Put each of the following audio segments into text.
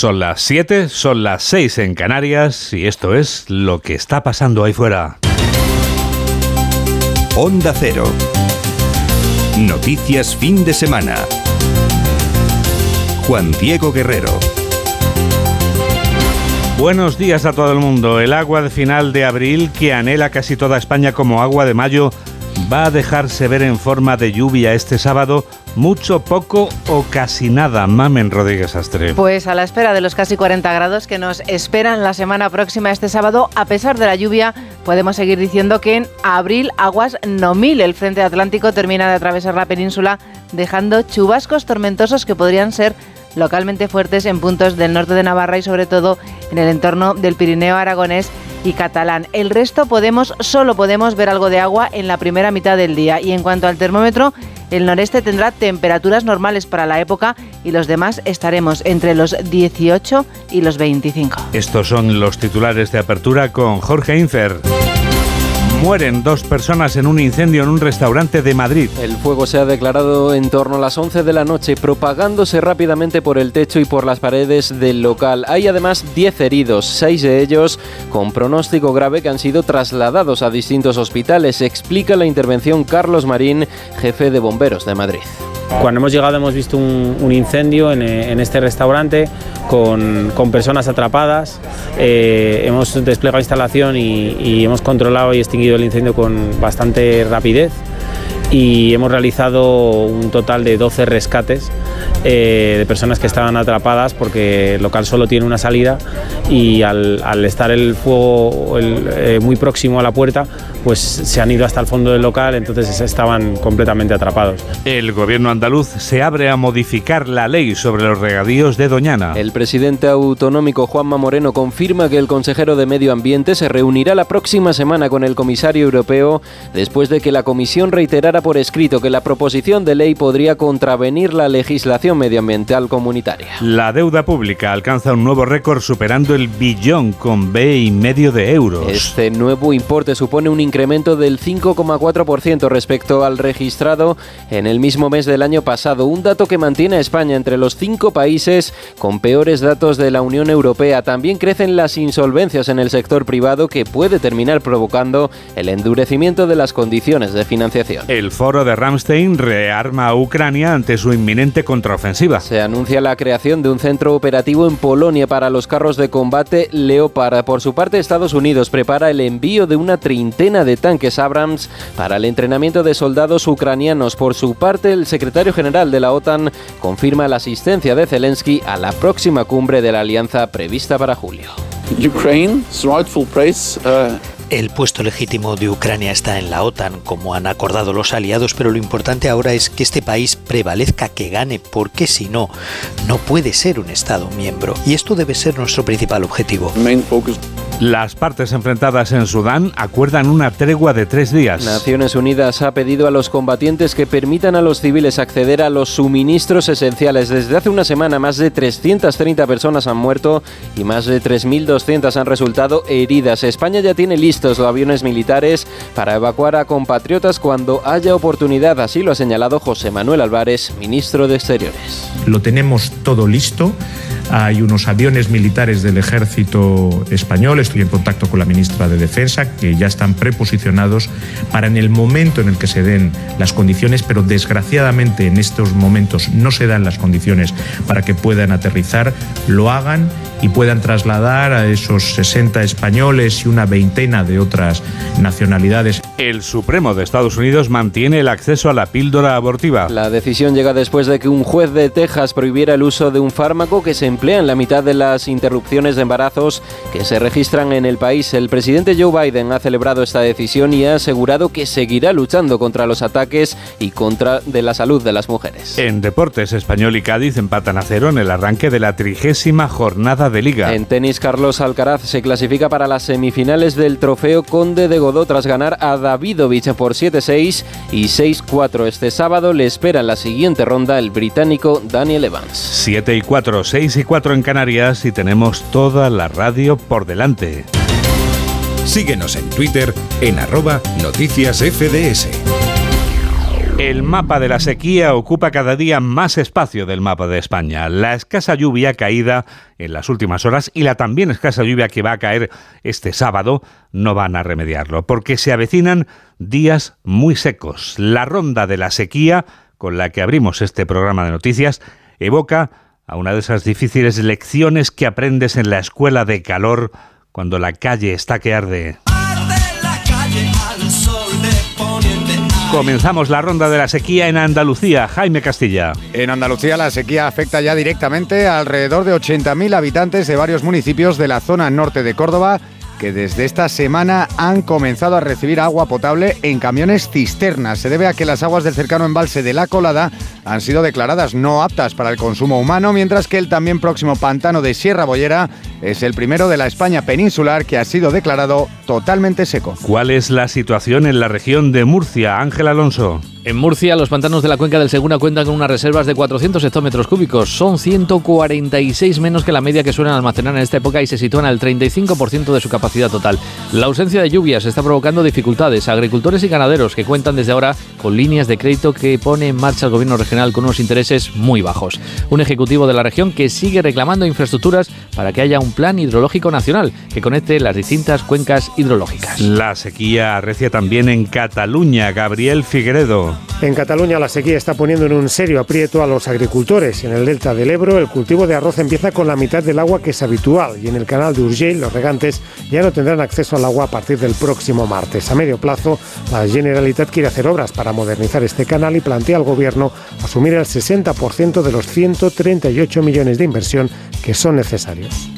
Son las 7, son las 6 en Canarias y esto es lo que está pasando ahí fuera. Onda Cero. Noticias fin de semana. Juan Diego Guerrero. Buenos días a todo el mundo. El agua de final de abril que anhela casi toda España como agua de mayo va a dejarse ver en forma de lluvia este sábado mucho, poco o casi nada. Mamen Rodríguez Astre. Pues a la espera de los casi 40 grados que nos esperan la semana próxima este sábado, a pesar de la lluvia, podemos seguir diciendo que en abril aguas no mil. El frente atlántico termina de atravesar la península dejando chubascos tormentosos que podrían ser localmente fuertes en puntos del norte de Navarra y sobre todo en el entorno del Pirineo aragonés y catalán. El resto podemos, solo podemos ver algo de agua en la primera mitad del día. Y en cuanto al termómetro, el noreste tendrá temperaturas normales para la época y los demás estaremos entre los 18 y los 25. Estos son los titulares de apertura con Jorge Infer. Mueren dos personas en un incendio en un restaurante de Madrid. El fuego se ha declarado en torno a las 11 de la noche, propagándose rápidamente por el techo y por las paredes del local. Hay además 10 heridos, 6 de ellos con pronóstico grave que han sido trasladados a distintos hospitales. Explica la intervención Carlos Marín, jefe de bomberos de Madrid. Cuando hemos llegado hemos visto un, incendio en, este restaurante con, personas atrapadas. Eh, hemos desplegado instalación y, y hemos controlado y extinguido el incendio con bastante rapidez y hemos realizado un total de 12 rescates eh, de personas que estaban atrapadas porque el local solo tiene una salida y al, estar el fuego eh, muy próximo a la puerta, pues se han ido hasta el fondo del local, entonces estaban completamente atrapados. El gobierno andaluz se abre a modificar la ley sobre los regadíos de Doñana. El presidente autonómico Juanma Moreno confirma que el consejero de Medio Ambiente se reunirá la próxima semana con el comisario europeo después de que la comisión reiterara por escrito que la proposición de ley podría contravenir la legislación medioambiental comunitaria. La deuda pública alcanza un nuevo récord superando el billón con B y medio de euros. Este nuevo importe supone un incremento del 5,4% respecto al registrado en el mismo mes del año pasado, un dato que mantiene a España entre los cinco países con peores datos de la Unión Europea. También crecen las insolvencias en el sector privado que puede terminar provocando el endurecimiento de las condiciones de financiación. El foro de Ramstein rearma a Ucrania ante su inminente contraofensiva. Se anuncia la creación de un centro operativo en Polonia para los carros de combate Leopard. Por su parte, Estados Unidos prepara el envío de una treintena de tanques Abrams para el entrenamiento de soldados ucranianos. Por su parte, el secretario general de la OTAN confirma la asistencia de Zelensky a la próxima cumbre de la alianza prevista para julio. El puesto legítimo de Ucrania está en la OTAN, como han acordado los aliados, pero lo importante ahora es que este país prevalezca, que gane, porque si no, no puede ser un Estado miembro. Y esto debe ser nuestro principal objetivo. Las partes enfrentadas en Sudán acuerdan una tregua de tres días. Naciones Unidas ha pedido a los combatientes que permitan a los civiles acceder a los suministros esenciales. Desde hace una semana más de 330 personas han muerto y más de 3.200 han resultado heridas. España ya tiene listos los aviones militares para evacuar a compatriotas cuando haya oportunidad. Así lo ha señalado José Manuel Álvarez, ministro de Exteriores. Lo tenemos todo listo. Hay unos aviones militares del ejército español, estoy en contacto con la ministra de Defensa, que ya están preposicionados para en el momento en el que se den las condiciones, pero desgraciadamente en estos momentos no se dan las condiciones para que puedan aterrizar, lo hagan y puedan trasladar a esos 60 españoles y una veintena de otras nacionalidades. El Supremo de Estados Unidos mantiene el acceso a la píldora abortiva. La decisión llega después de que un juez de Texas prohibiera el uso de un fármaco que se emplea en la mitad de las interrupciones de embarazos que se registran en el país. El presidente Joe Biden ha celebrado esta decisión y ha asegurado que seguirá luchando contra los ataques y contra de la salud de las mujeres. En deportes, Español y Cádiz empatan a cero en el arranque de la trigésima jornada de liga. En tenis, Carlos Alcaraz se clasifica para las semifinales del Trofeo Conde de Godó tras ganar a Davidovich por 7-6 y 6-4. Este sábado le espera en la siguiente ronda el británico Daniel Evans. 7 y 4, 6 y 4 en Canarias y tenemos toda la radio por delante. Síguenos en Twitter en arroba noticias FDS. El mapa de la sequía ocupa cada día más espacio del mapa de España. La escasa lluvia caída en las últimas horas y la también escasa lluvia que va a caer este sábado no van a remediarlo, porque se avecinan días muy secos. La ronda de la sequía, con la que abrimos este programa de noticias, evoca a una de esas difíciles lecciones que aprendes en la escuela de calor cuando la calle está que arde. Comenzamos la ronda de la sequía en Andalucía. Jaime Castilla. En Andalucía la sequía afecta ya directamente a alrededor de 80.000 habitantes de varios municipios de la zona norte de Córdoba que desde esta semana han comenzado a recibir agua potable en camiones cisternas. Se debe a que las aguas del cercano embalse de La Colada han sido declaradas no aptas para el consumo humano, mientras que el también próximo pantano de Sierra Bollera es el primero de la España peninsular que ha sido declarado totalmente seco. ¿Cuál es la situación en la región de Murcia, Ángel Alonso? En Murcia, los pantanos de la cuenca del Segura cuentan con unas reservas de 400 hectómetros cúbicos. Son 146 menos que la media que suelen almacenar en esta época y se sitúan al 35% de su capacidad total. La ausencia de lluvias está provocando dificultades a agricultores y ganaderos que cuentan desde ahora con líneas de crédito que pone en marcha el gobierno regional con unos intereses muy bajos. Un ejecutivo de la región que sigue reclamando infraestructuras para que haya un plan hidrológico nacional que conecte las distintas cuencas hidrológicas. La sequía arrecia también en Cataluña. Gabriel Figueredo. En Cataluña la sequía está poniendo en un serio aprieto a los agricultores. En el delta del Ebro el cultivo de arroz empieza con la mitad del agua que es habitual y en el canal de Urgell los regantes ya no tendrán acceso al agua a partir del próximo martes. A medio plazo la Generalitat quiere hacer obras para modernizar este canal y plantea al gobierno asumir el 60% de los 138 millones de inversión que son necesarios.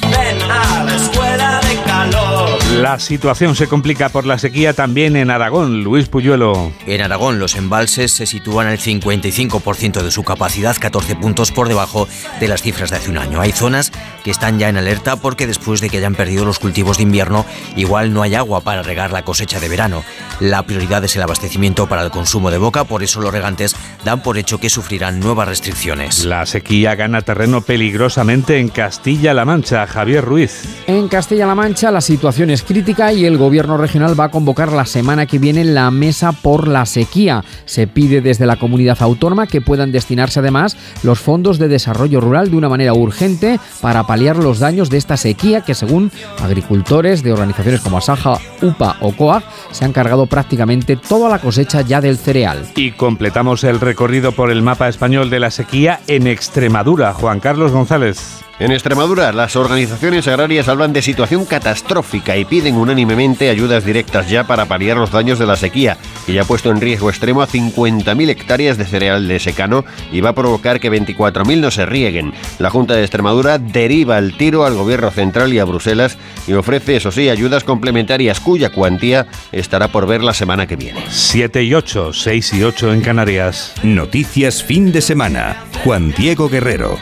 La situación se complica por la sequía también en Aragón. Luis Puyuelo. En Aragón los embalses se sitúan al 55% de su capacidad, 14 puntos por debajo de las cifras de hace un año. Hay zonas que están ya en alerta porque después de que hayan perdido los cultivos de invierno, igual no hay agua para regar la cosecha de verano. La prioridad es el abastecimiento para el consumo de boca, por eso los regantes dan por hecho que sufrirán nuevas restricciones. La sequía gana terreno peligrosamente en Castilla-La Mancha. Javier Ruiz. En Castilla-La Mancha la situación es crítica y el gobierno regional va a convocar la semana que viene la mesa por la sequía. Se pide desde la comunidad autónoma que puedan destinarse además los fondos de desarrollo rural de una manera urgente para paliar los daños de esta sequía que según agricultores de organizaciones como Asaja, UPA o COAG se han cargado prácticamente toda la cosecha ya del cereal. Y completamos el recorrido por el mapa español de la sequía en Extremadura. Juan Carlos González. En Extremadura, las organizaciones agrarias hablan de situación catastrófica y piden unánimemente ayudas directas ya para paliar los daños de la sequía, que ya ha puesto en riesgo extremo a 50.000 hectáreas de cereal de secano y va a provocar que 24.000 no se rieguen. La Junta de Extremadura deriva el tiro al gobierno central y a Bruselas y ofrece, eso sí, ayudas complementarias cuya cuantía estará por ver la semana que viene. 7 y 8, 6 y 8 en Canarias. Noticias fin de semana. Juan Diego Guerrero.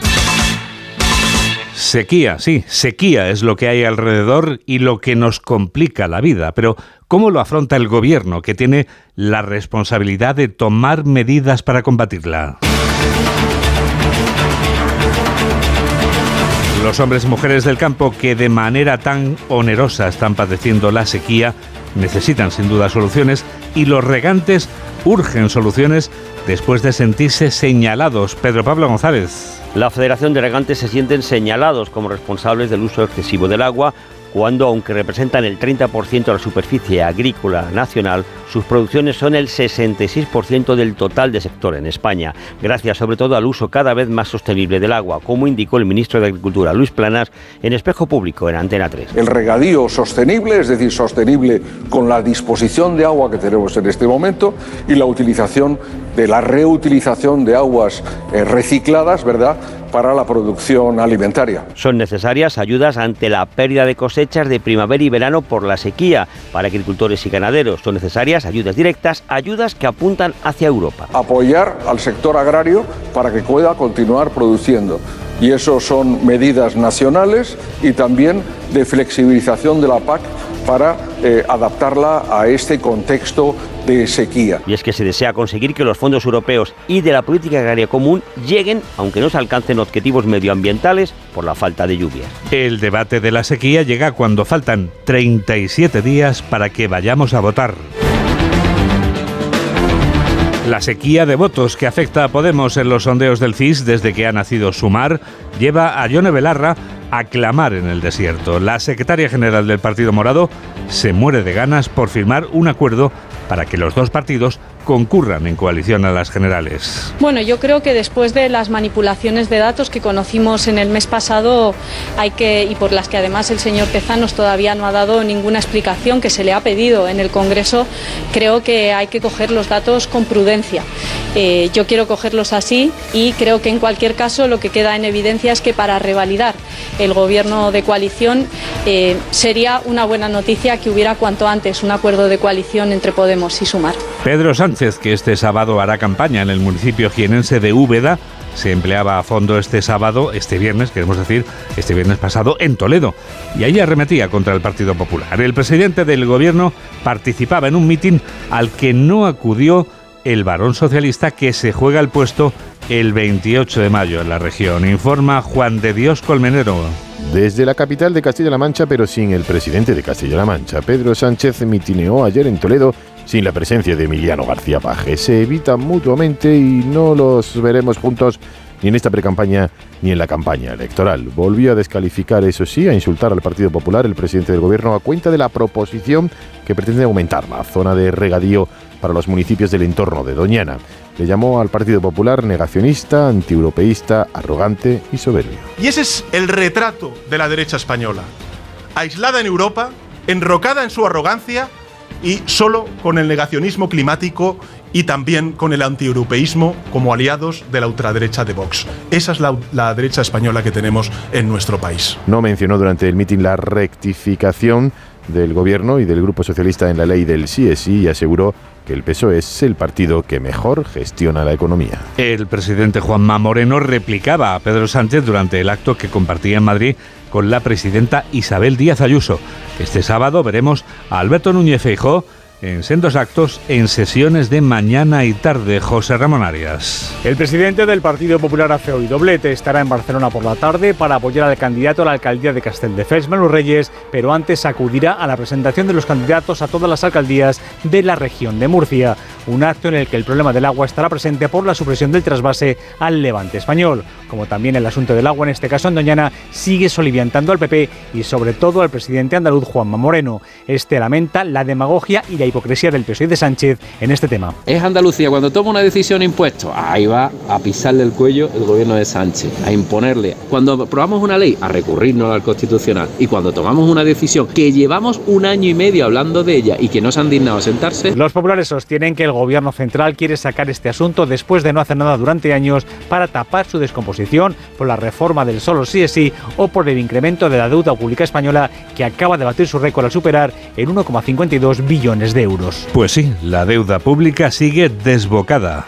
Sequía, sí, sequía es lo que hay alrededor y lo que nos complica la vida. Pero, ¿cómo lo afronta el gobierno que tiene la responsabilidad de tomar medidas para combatirla? Los hombres y mujeres del campo que de manera tan onerosa están padeciendo la sequía necesitan sin duda soluciones y los regantes urgen soluciones después de sentirse señalados. Pedro Pablo González. La Federación de Regantes se sienten señalados como responsables del uso excesivo del agua, cuando, aunque representan el 30% de la superficie agrícola nacional, sus producciones son el 66% del total de sector en España, gracias sobre todo al uso cada vez más sostenible del agua, como indicó el ministro de Agricultura, Luis Planas, en Espejo Público, en Antena 3. El regadío sostenible, es decir, sostenible con la disposición de agua que tenemos en este momento y la utilización de la reutilización de aguas eh, recicladas, ¿verdad?, para la producción alimentaria. Son necesarias ayudas ante la pérdida de cosechas de primavera y verano por la sequía para agricultores y ganaderos. Son necesarias ayudas directas, ayudas que apuntan hacia Europa. Apoyar al sector agrario para que pueda continuar produciendo. Y eso son medidas nacionales y también de flexibilización de la PAC para eh, adaptarla a este contexto de sequía. Y es que se desea conseguir que los fondos europeos y de la política agraria común lleguen, aunque no se alcancen objetivos medioambientales por la falta de lluvia. El debate de la sequía llega cuando faltan 37 días para que vayamos a votar. La sequía de votos que afecta a Podemos en los sondeos del CIS desde que ha nacido Sumar lleva a Yone Belarra a clamar en el desierto. La secretaria general del Partido Morado se muere de ganas por firmar un acuerdo para que los dos partidos concurran en coalición a las generales. Bueno, yo creo que después de las manipulaciones de datos que conocimos en el mes pasado hay que y por las que además el señor Tezanos todavía no ha dado ninguna explicación que se le ha pedido en el Congreso, creo que hay que coger los datos con prudencia. Eh, yo quiero cogerlos así y creo que en cualquier caso lo que queda en evidencia es que para revalidar el gobierno de coalición eh, sería una buena noticia que hubiera cuanto antes un acuerdo de coalición entre Podemos y Sumar. Pedro Sánchez, que este sábado hará campaña en el municipio jienense de Úbeda, se empleaba a fondo este sábado, este viernes, queremos decir, este viernes pasado, en Toledo. Y ahí arremetía contra el Partido Popular. El presidente del gobierno participaba en un mitin al que no acudió el varón socialista que se juega el puesto el 28 de mayo en la región. Informa Juan de Dios Colmenero. Desde la capital de Castilla-La Mancha, pero sin el presidente de Castilla-La Mancha, Pedro Sánchez mitineó ayer en Toledo sin la presencia de Emiliano García Paje. Se evitan mutuamente y no los veremos juntos ni en esta precampaña ni en la campaña electoral. Volvió a descalificar, eso sí, a insultar al Partido Popular el presidente del gobierno a cuenta de la proposición que pretende aumentar la zona de regadío para los municipios del entorno de Doñana. Le llamó al Partido Popular negacionista, antieuropeísta, arrogante y soberbio. Y ese es el retrato de la derecha española. Aislada en Europa, enrocada en su arrogancia y solo con el negacionismo climático y también con el antieuropeísmo como aliados de la ultraderecha de Vox. Esa es la, la, derecha española que tenemos en nuestro país. No mencionó durante el mitin la rectificación del gobierno y del Grupo Socialista en la ley del sí y aseguró que el PSOE es el partido que mejor gestiona la economía. El presidente Juanma Moreno replicaba a Pedro Sánchez durante el acto que compartía en Madrid con la presidenta Isabel Díaz Ayuso. Este sábado veremos a Alberto Núñez Feijóo en sendos actos en sesiones de mañana y tarde. José Ramón Arias. El presidente del Partido Popular hace hoy doblete. Estará en Barcelona por la tarde para apoyar al candidato a la alcaldía de Castelldefels, Manu Reyes, pero antes acudirá a la presentación de los candidatos a todas las alcaldías de la región de Murcia. Un acto en el que el problema del agua estará presente por la supresión del trasvase al levante español. Como también el asunto del agua, en este caso en Doñana, sigue soliviantando al PP y sobre todo al presidente andaluz Juanma Moreno. Este lamenta la demagogia y la hipocresía del PSOE de Sánchez en este tema. Es Andalucía cuando toma una decisión impuesto, ahí va a pisarle el cuello el gobierno de Sánchez, a imponerle. Cuando aprobamos una ley, a recurrirnos al Constitucional. Y cuando tomamos una decisión que llevamos un año y medio hablando de ella y que no se han dignado a sentarse. Los populares sostienen que el gobierno central quiere sacar este asunto después de no hacer nada durante años para tapar su descomposición por la reforma del solo sí es sí o por el incremento de la deuda pública española que acaba de batir su récord al superar en 1,52 billones de euros. Pues sí, la deuda pública sigue desbocada.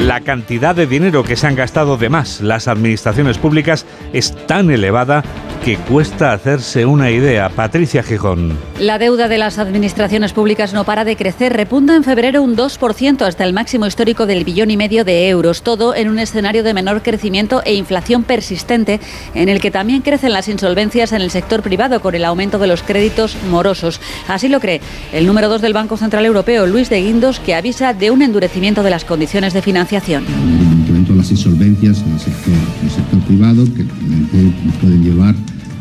La cantidad de dinero que se han gastado de más las administraciones públicas es tan elevada que cuesta hacerse una idea. Patricia Gijón. La deuda de las administraciones públicas no para de crecer. Repunta en febrero un 2% hasta el máximo histórico del billón y medio de euros. Todo en un escenario de menor crecimiento e inflación persistente, en el que también crecen las insolvencias en el sector privado con el aumento de los créditos morosos. Así lo cree el número 2 del Banco Central Europeo, Luis de Guindos, que avisa de un endurecimiento de las condiciones de financiación. El incremento de las insolvencias en el sector, en el sector privado que pueden llevar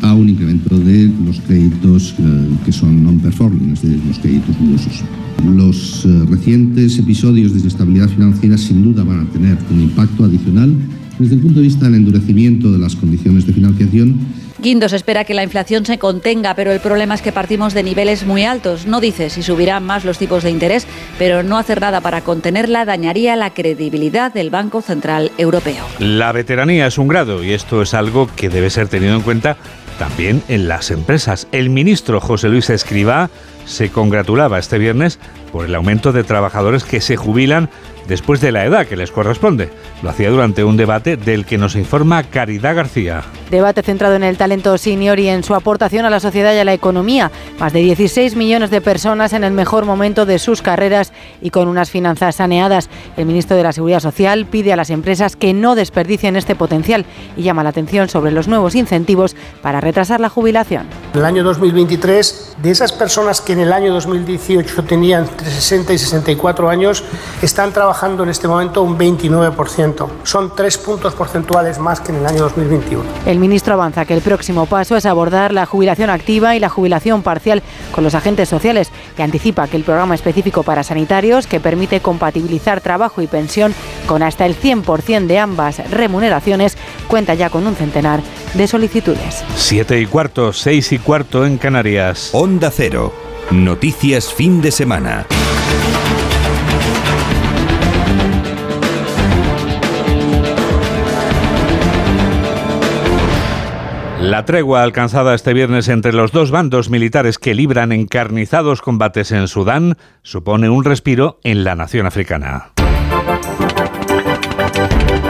a un incremento de los créditos eh, que son non-performing, es decir, los créditos dudosos. Los eh, recientes episodios de inestabilidad financiera sin duda van a tener un impacto adicional desde el punto de vista del endurecimiento de las condiciones de financiación Guindos espera que la inflación se contenga, pero el problema es que partimos de niveles muy altos. No dice si subirán más los tipos de interés, pero no hacer nada para contenerla dañaría la credibilidad del Banco Central Europeo. La veteranía es un grado y esto es algo que debe ser tenido en cuenta también en las empresas. El ministro José Luis Escribá se congratulaba este viernes por el aumento de trabajadores que se jubilan después de la edad que les corresponde. Lo hacía durante un debate del que nos informa Caridad García. Debate centrado en el talento senior y en su aportación a la sociedad y a la economía. Más de 16 millones de personas en el mejor momento de sus carreras y con unas finanzas saneadas. El ministro de la Seguridad Social pide a las empresas que no desperdicien este potencial y llama la atención sobre los nuevos incentivos para retrasar la jubilación. En el año 2023, de esas personas que en el año 2018 tenían entre 60 y 64 años, están trabajando en este momento un 29%. Son tres puntos porcentuales más que en el año 2021. El ministro avanza que el próximo paso es abordar la jubilación activa y la jubilación parcial con los agentes sociales y anticipa que el programa específico para sanitarios, que permite compatibilizar trabajo y pensión con hasta el 100% de ambas remuneraciones, cuenta ya con un centenar de solicitudes. Siete y cuarto, seis y cuarto en Canarias. Onda Cero. Noticias fin de semana. La tregua alcanzada este viernes entre los dos bandos militares que libran encarnizados combates en Sudán supone un respiro en la nación africana.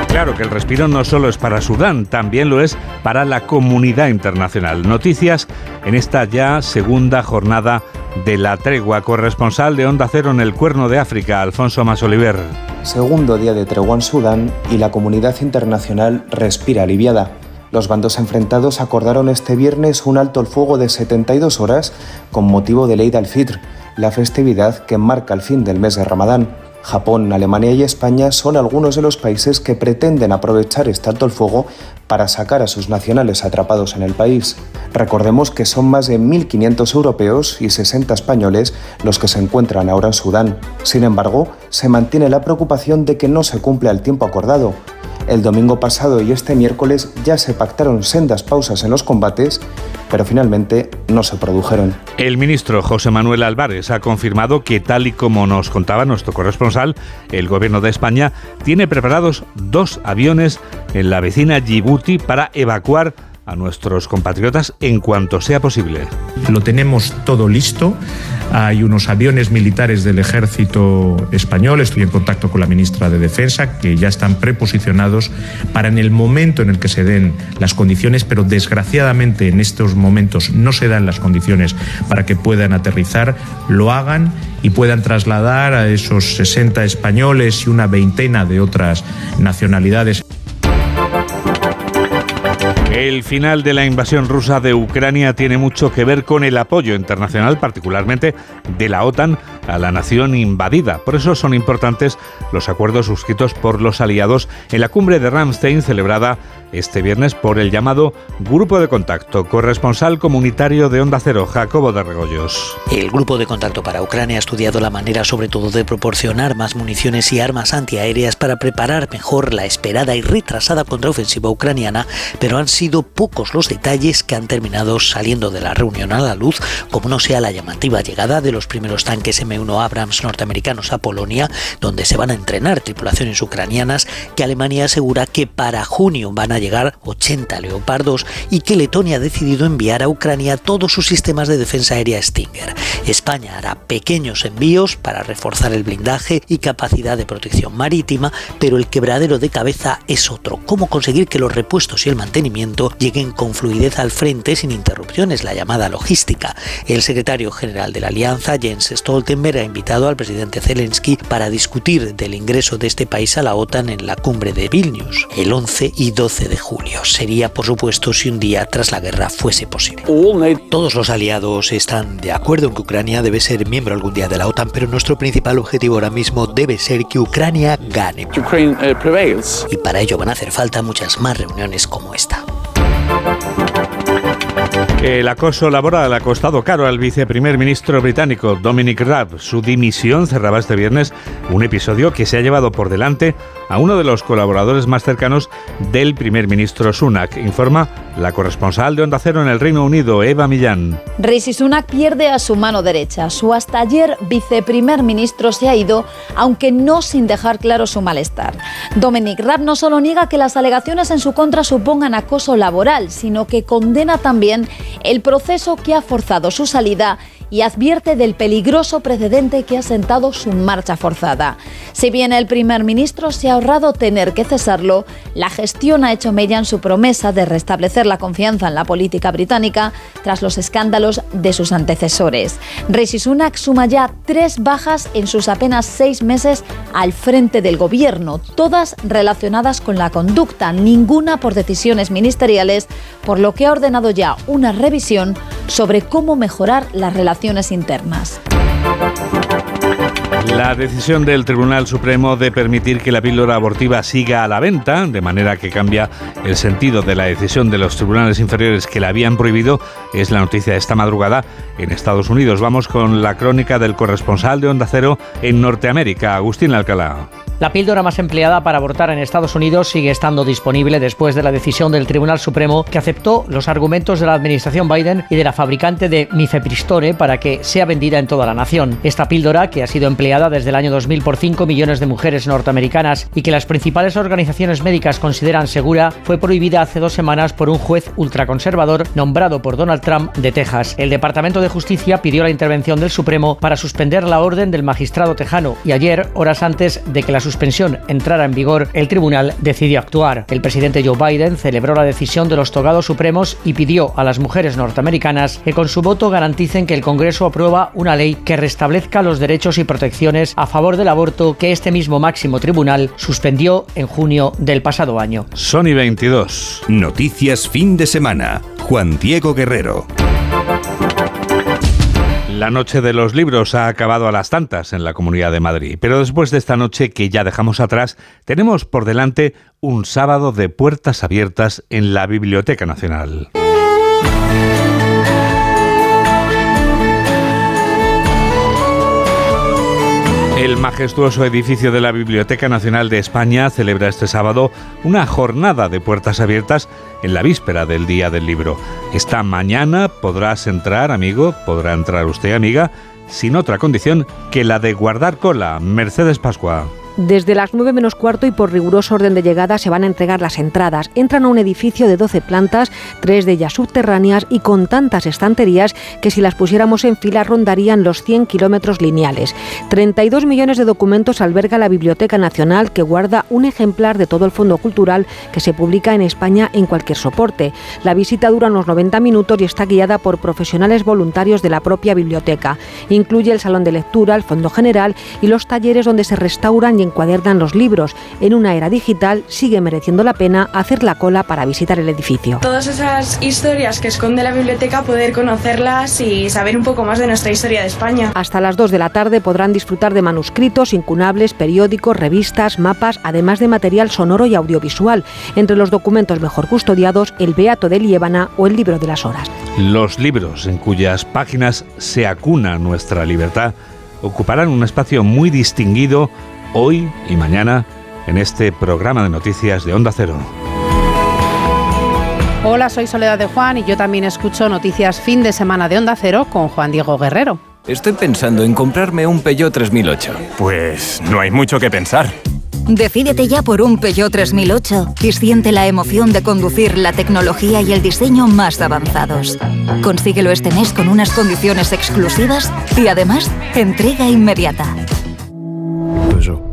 Claro que el respiro no solo es para Sudán, también lo es para la comunidad internacional. Noticias en esta ya segunda jornada de la tregua. Corresponsal de Onda Cero en el Cuerno de África, Alfonso Masoliver. Segundo día de tregua en Sudán y la comunidad internacional respira aliviada. Los bandos enfrentados acordaron este viernes un alto el fuego de 72 horas con motivo de Eid al-Fitr, la festividad que marca el fin del mes de Ramadán. Japón, Alemania y España son algunos de los países que pretenden aprovechar este alto el fuego para sacar a sus nacionales atrapados en el país. Recordemos que son más de 1.500 europeos y 60 españoles los que se encuentran ahora en Sudán. Sin embargo, se mantiene la preocupación de que no se cumpla el tiempo acordado. El domingo pasado y este miércoles ya se pactaron sendas pausas en los combates, pero finalmente no se produjeron. El ministro José Manuel Álvarez ha confirmado que, tal y como nos contaba nuestro corresponsal, el gobierno de España tiene preparados dos aviones en la vecina Djibouti para evacuar a nuestros compatriotas en cuanto sea posible. Lo tenemos todo listo. Hay unos aviones militares del ejército español, estoy en contacto con la ministra de Defensa, que ya están preposicionados para en el momento en el que se den las condiciones, pero desgraciadamente en estos momentos no se dan las condiciones para que puedan aterrizar, lo hagan y puedan trasladar a esos 60 españoles y una veintena de otras nacionalidades. El final de la invasión rusa de Ucrania tiene mucho que ver con el apoyo internacional, particularmente de la OTAN, a la nación invadida. Por eso son importantes los acuerdos suscritos por los aliados en la cumbre de Ramstein celebrada este viernes por el llamado Grupo de Contacto, corresponsal comunitario de Onda Cero, Jacobo de Regoyos. El Grupo de Contacto para Ucrania ha estudiado la manera sobre todo de proporcionar más municiones y armas antiaéreas para preparar mejor la esperada y retrasada contraofensiva ucraniana, pero han sido pocos los detalles que han terminado saliendo de la reunión a la luz, como no sea la llamativa llegada de los primeros tanques M1 Abrams norteamericanos a Polonia, donde se van a entrenar tripulaciones ucranianas, que Alemania asegura que para junio van a llegar 80 leopardos y que Letonia ha decidido enviar a Ucrania todos sus sistemas de defensa aérea Stinger. España hará pequeños envíos para reforzar el blindaje y capacidad de protección marítima, pero el quebradero de cabeza es otro. ¿Cómo conseguir que los repuestos y el mantenimiento lleguen con fluidez al frente sin interrupciones, la llamada logística? El secretario general de la Alianza, Jens Stoltenberg, ha invitado al presidente Zelensky para discutir del ingreso de este país a la OTAN en la cumbre de Vilnius, el 11 y 12 de julio. Sería, por supuesto, si un día tras la guerra fuese posible. Todos los aliados están de acuerdo en que Ucrania debe ser miembro algún día de la OTAN, pero nuestro principal objetivo ahora mismo debe ser que Ucrania gane. Y para ello van a hacer falta muchas más reuniones como esta. El acoso laboral ha costado caro al viceprimer ministro británico Dominic Raab. Su dimisión cerraba este viernes un episodio que se ha llevado por delante a uno de los colaboradores más cercanos del primer ministro Sunak, informa la corresponsal de Onda Cero en el Reino Unido, Eva Millán. Rishi Sunak pierde a su mano derecha. Su hasta ayer viceprimer ministro se ha ido, aunque no sin dejar claro su malestar. Dominic Raab no solo niega que las alegaciones en su contra supongan acoso laboral, sino que condena también el proceso que ha forzado su salida y advierte del peligroso precedente que ha sentado su marcha forzada. Si bien el primer ministro se ha ahorrado tener que cesarlo, la gestión ha hecho mella en su promesa de restablecer la confianza en la política británica tras los escándalos de sus antecesores. Rishi Sunak suma ya tres bajas en sus apenas seis meses al frente del gobierno, todas relacionadas con la conducta, ninguna por decisiones ministeriales, por lo que ha ordenado ya una revisión sobre cómo mejorar las relaciones internas. La decisión del Tribunal Supremo de permitir que la píldora abortiva siga a la venta, de manera que cambia el sentido de la decisión de los tribunales inferiores que la habían prohibido, es la noticia de esta madrugada en Estados Unidos. Vamos con la crónica del corresponsal de Onda Cero en Norteamérica, Agustín Alcalá. La píldora más empleada para abortar en Estados Unidos sigue estando disponible después de la decisión del Tribunal Supremo que aceptó los argumentos de la administración Biden y de la fabricante de Mifepristone para que sea vendida en toda la nación. Esta píldora, que ha sido empleada desde el año 2000 por 5 millones de mujeres norteamericanas y que las principales organizaciones médicas consideran segura, fue prohibida hace dos semanas por un juez ultraconservador nombrado por Donald Trump de Texas. El Departamento de Justicia pidió la intervención del Supremo para suspender la orden del magistrado tejano y ayer, horas antes de que la suspensión entrara en vigor, el tribunal decidió actuar. El presidente Joe Biden celebró la decisión de los togados supremos y pidió a las mujeres norteamericanas que con su voto garanticen que el Congreso aprueba una ley que restablezca los derechos y protecciones a favor del aborto que este mismo máximo tribunal suspendió en junio del pasado año. Sony 22. Noticias fin de semana. Juan Diego Guerrero. La noche de los libros ha acabado a las tantas en la Comunidad de Madrid, pero después de esta noche que ya dejamos atrás, tenemos por delante un sábado de puertas abiertas en la Biblioteca Nacional. El majestuoso edificio de la Biblioteca Nacional de España celebra este sábado una jornada de puertas abiertas en la víspera del Día del Libro. Esta mañana podrás entrar, amigo, podrá entrar usted, amiga, sin otra condición que la de guardar cola. Mercedes Pascua. Desde las 9 menos cuarto y por riguroso orden de llegada se van a entregar las entradas. Entran a un edificio de 12 plantas, tres de ellas subterráneas y con tantas estanterías que si las pusiéramos en fila rondarían los 100 kilómetros lineales. 32 millones de documentos alberga la Biblioteca Nacional que guarda un ejemplar de todo el fondo cultural que se publica en España en cualquier soporte. La visita dura unos 90 minutos y está guiada por profesionales voluntarios de la propia biblioteca. Incluye el salón de lectura, el fondo general y los talleres donde se restauran y encuadernan los libros. En una era digital sigue mereciendo la pena hacer la cola para visitar el edificio. Todas esas historias que esconde la biblioteca, poder conocerlas y saber un poco más de nuestra historia de España. Hasta las 2 de la tarde podrán disfrutar de manuscritos, incunables, periódicos, revistas, mapas, además de material sonoro y audiovisual. Entre los documentos mejor custodiados, el Beato de Liébana o el Libro de las Horas. Los libros en cuyas páginas se acuna nuestra libertad ocuparán un espacio muy distinguido hoy y mañana en este programa de noticias de Onda Cero. Hola, soy Soledad de Juan y yo también escucho noticias fin de semana de Onda Cero con Juan Diego Guerrero. Estoy pensando en comprarme un Peugeot 3008. Pues no hay mucho que pensar. Decídete ya por un Peugeot 3008 y siente la emoción de conducir la tecnología y el diseño más avanzados. Consíguelo este mes con unas condiciones exclusivas y además entrega inmediata. Peugeot.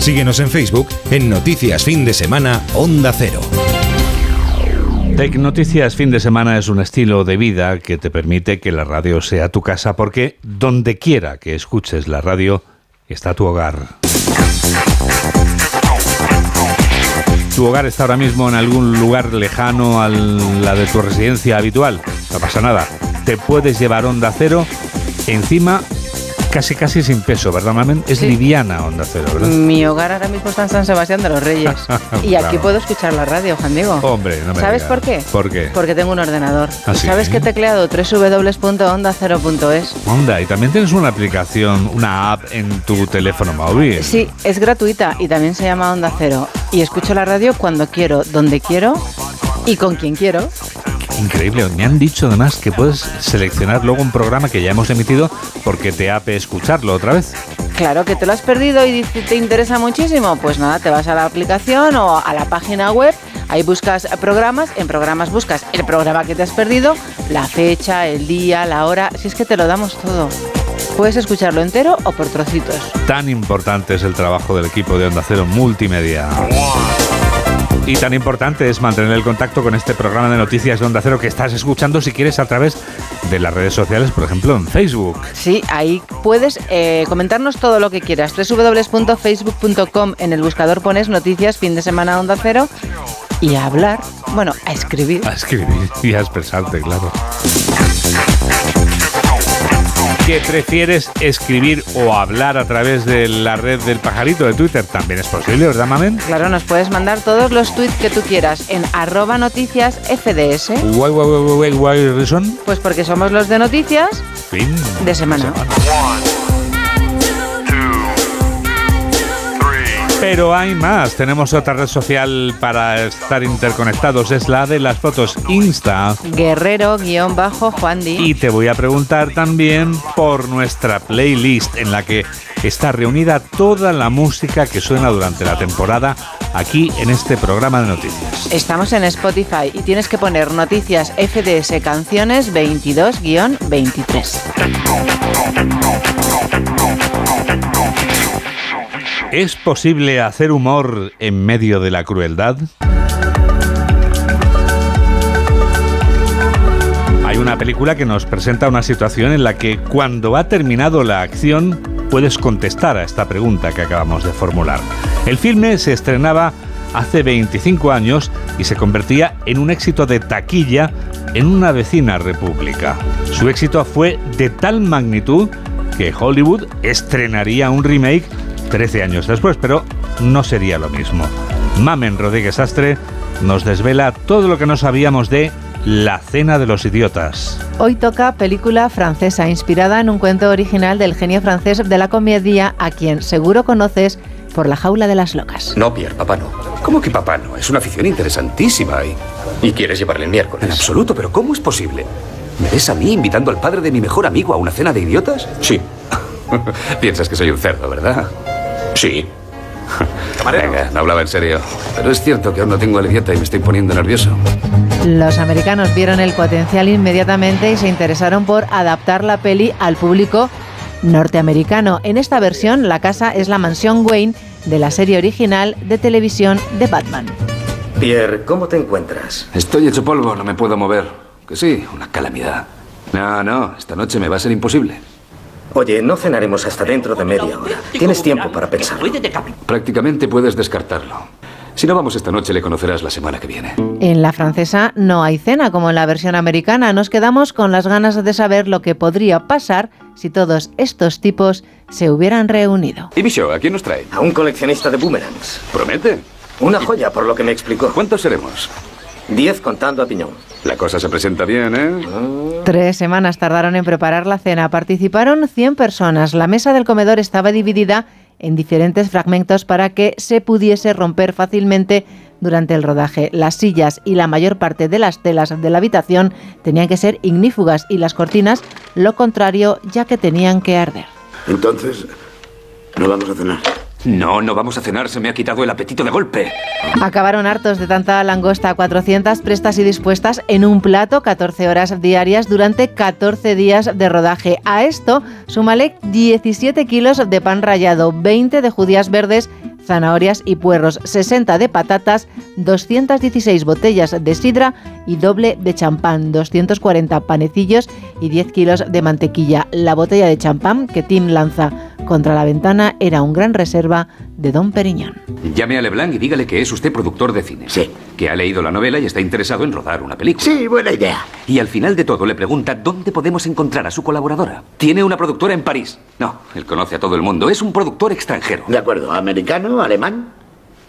Síguenos en Facebook en Noticias Fin de Semana Onda Cero. Tech Noticias Fin de Semana es un estilo de vida que te permite que la radio sea tu casa porque donde quiera que escuches la radio está tu hogar. Tu hogar está ahora mismo en algún lugar lejano a la de tu residencia habitual. No pasa nada. Te puedes llevar onda cero encima casi casi sin peso, ¿verdad, Mamen? Es Sí. liviana Onda Cero, ¿verdad? Mi hogar ahora mismo está en San Sebastián de los Reyes. y aquí Claro. puedo escuchar la radio, Juan Diego. Hombre, no me ¿Sabes por qué? ¿Por qué? Porque tengo un ordenador. ¿Ah, ¿Y sí? ¿Sabes que he tecleado? www.ondacero.es. Onda, y también tienes una aplicación, una app en tu teléfono móvil. Sí, es gratuita y también se llama Onda Cero. Y escucho la radio cuando quiero, donde quiero y con quien quiero. Increíble. Me han dicho además que puedes seleccionar luego un programa que ya hemos emitido porque te ape escucharlo otra vez. Claro que te lo has perdido y te interesa muchísimo. Pues nada, te vas a la aplicación o a la página web, Ahí buscas programas, en programas buscas el programa que te has perdido, la fecha, el día, la hora, si es que te lo damos todo. Puedes escucharlo entero o por trocitos. Tan importante es el trabajo del equipo de Onda Cero Multimedia. Y tan importante es mantener el contacto con este programa de noticias de Onda Cero que estás escuchando si quieres a través de las redes sociales, por ejemplo en Facebook. Sí, ahí puedes eh, comentarnos todo lo que quieras. www.facebook.com en el buscador pones noticias fin de semana Onda Cero y a hablar, bueno, a escribir. A escribir y a expresarte, claro. ¿Qué prefieres escribir o hablar a través de la red del pajarito de Twitter? También es posible, ¿verdad, Mamen? Claro, nos puedes mandar todos los tweets que tú quieras en arroba noticias FDS. Guay, guay, guay, guay, guay, reason. Pues porque somos los de noticias Fin de semana. Pero hay más. Tenemos otra red social para estar interconectados. Es la de las fotos Insta. Guerrero-Juan Di. Y te voy a preguntar también por nuestra playlist en la que está reunida toda la música que suena durante la temporada aquí en este programa de noticias. Estamos en Spotify y tienes que poner noticias FDS canciones 22-23. ¿Es posible hacer humor en medio de la crueldad? Hay una película que nos presenta una situación en la que cuando ha terminado la acción puedes contestar a esta pregunta que acabamos de formular. El filme se estrenaba hace 25 años y se convertía en un éxito de taquilla en una vecina república. Su éxito fue de tal magnitud que Hollywood estrenaría un remake 13 años después, pero no sería lo mismo. Mamen Rodríguez Astre nos desvela todo lo que no sabíamos de La Cena de los Idiotas. Hoy toca película francesa inspirada en un cuento original del genio francés de la comedia a quien seguro conoces por La Jaula de las Locas. No, Pierre, papá no. ¿Cómo que papá no? Es una afición interesantísima y... ¿Y quieres llevarle el miércoles? En absoluto, pero ¿cómo es posible? ¿Me ves a mí invitando al padre de mi mejor amigo a una cena de idiotas? Sí. Piensas que soy un cerdo, ¿verdad? Sí. Venga, no hablaba en serio. Pero es cierto que aún no tengo el idiota y me estoy poniendo nervioso. Los americanos vieron el potencial inmediatamente y se interesaron por adaptar la peli al público norteamericano. En esta versión, la casa es la mansión Wayne de la serie original de televisión de Batman. Pierre, ¿cómo te encuentras? Estoy hecho polvo, no me puedo mover. Que sí, una calamidad. No, no, esta noche me va a ser imposible. Oye, no cenaremos hasta dentro de media hora. Tienes tiempo para pensarlo. Prácticamente puedes descartarlo. Si no vamos esta noche, le conocerás la semana que viene. En la francesa no hay cena como en la versión americana. Nos quedamos con las ganas de saber lo que podría pasar si todos estos tipos se hubieran reunido. ¿Y Micho, a quién nos trae? A un coleccionista de boomerangs. ¿Promete? Una joya, por lo que me explicó. ¿Cuántos seremos? Diez contando a Piñón. La cosa se presenta bien, ¿eh? Tres semanas tardaron en preparar la cena. Participaron 100 personas. La mesa del comedor estaba dividida en diferentes fragmentos para que se pudiese romper fácilmente durante el rodaje. Las sillas y la mayor parte de las telas de la habitación tenían que ser ignífugas y las cortinas lo contrario, ya que tenían que arder. Entonces, no vamos a cenar. No, no vamos a cenar, se me ha quitado el apetito de golpe. Acabaron hartos de tanta langosta, 400 prestas y dispuestas en un plato, 14 horas diarias durante 14 días de rodaje. A esto, súmale 17 kilos de pan rallado, 20 de judías verdes, zanahorias y puerros, 60 de patatas, 216 botellas de sidra y doble de champán, 240 panecillos y 10 kilos de mantequilla. La botella de champán que Tim lanza contra la ventana era un gran reserva de Don Periñón. Llame a Leblanc y dígale que es usted productor de cine. Sí. Que ha leído la novela y está interesado en rodar una película. Sí, buena idea. Y al final de todo le pregunta dónde podemos encontrar a su colaboradora. Tiene una productora en París. No, él conoce a todo el mundo. Es un productor extranjero. De acuerdo. ¿Americano? ¿Alemán?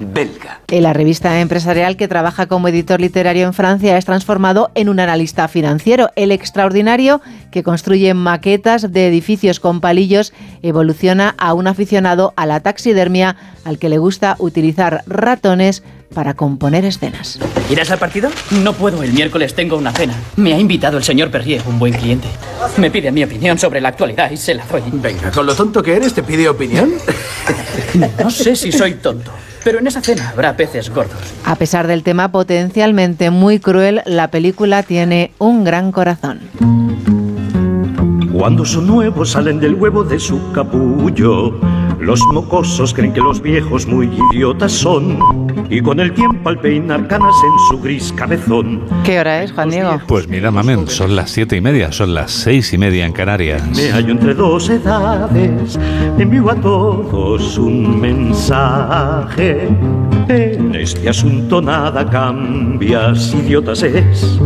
Belga. En la revista empresarial que trabaja como editor literario en Francia es transformado en un analista financiero. El extraordinario que construye maquetas de edificios con palillos evoluciona a un aficionado a la taxidermia al que le gusta utilizar ratones para componer escenas. ¿Irás al partido? No puedo, el miércoles tengo una cena. Me ha invitado el señor Perrier, un buen cliente. Me pide mi opinión sobre la actualidad y se la doy. Venga, con lo tonto que eres, ¿te pide opinión? no sé si soy tonto. Pero en esa cena habrá peces gordos. A pesar del tema potencialmente muy cruel, la película tiene un gran corazón. Cuando son nuevos salen del huevo de su capullo. Los mocosos creen que los viejos muy idiotas son. Y con el tiempo al peinar canas en su gris cabezón. ¿Qué hora es, Juan Diego? Pues mira, mamen, son las siete y media, son las seis y media en Canarias. Me hallo entre dos edades, envío a todos un mensaje. En este asunto nada cambias, idiotas es,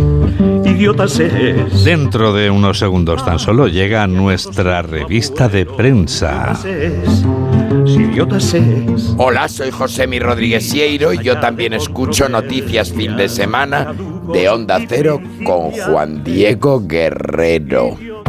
idiotas es. Dentro de unos segundos tan solo llega nuestra revista de prensa. Hola, soy José Mi Rodríguez Sieiro y yo también escucho noticias fin de semana de Onda Cero con Juan Diego Guerrero.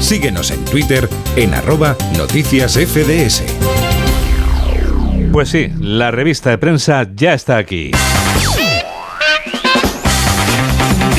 Síguenos en Twitter en arroba noticias FDS. Pues sí, la revista de prensa ya está aquí.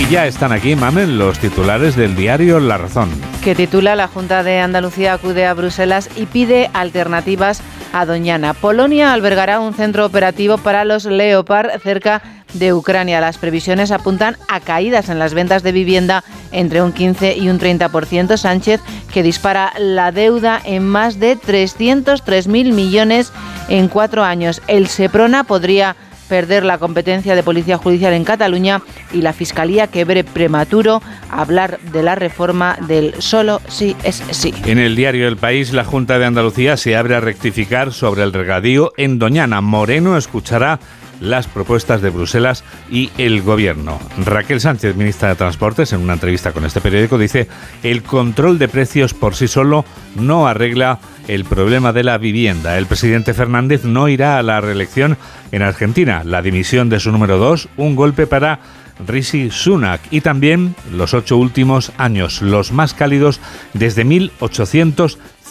Ya están aquí, mamen, los titulares del diario La Razón. Que titula La Junta de Andalucía acude a Bruselas y pide alternativas a Doñana. Polonia albergará un centro operativo para los Leopard cerca de Ucrania. Las previsiones apuntan a caídas en las ventas de vivienda entre un 15 y un 30%. Sánchez, que dispara la deuda en más de 303.000 millones en cuatro años. El Seprona podría perder la competencia de policía judicial en Cataluña y la Fiscalía que prematuro hablar de la reforma del solo sí es sí. En el diario El País, la Junta de Andalucía se abre a rectificar sobre el regadío en Doñana. Moreno escuchará las propuestas de Bruselas y el gobierno. Raquel Sánchez, ministra de Transportes, en una entrevista con este periódico, dice el control de precios por sí solo no arregla el problema de la vivienda. El presidente Fernández no irá a la reelección en Argentina. La dimisión de su número dos, un golpe para Rishi Sunak y también los ocho últimos años, los más cálidos desde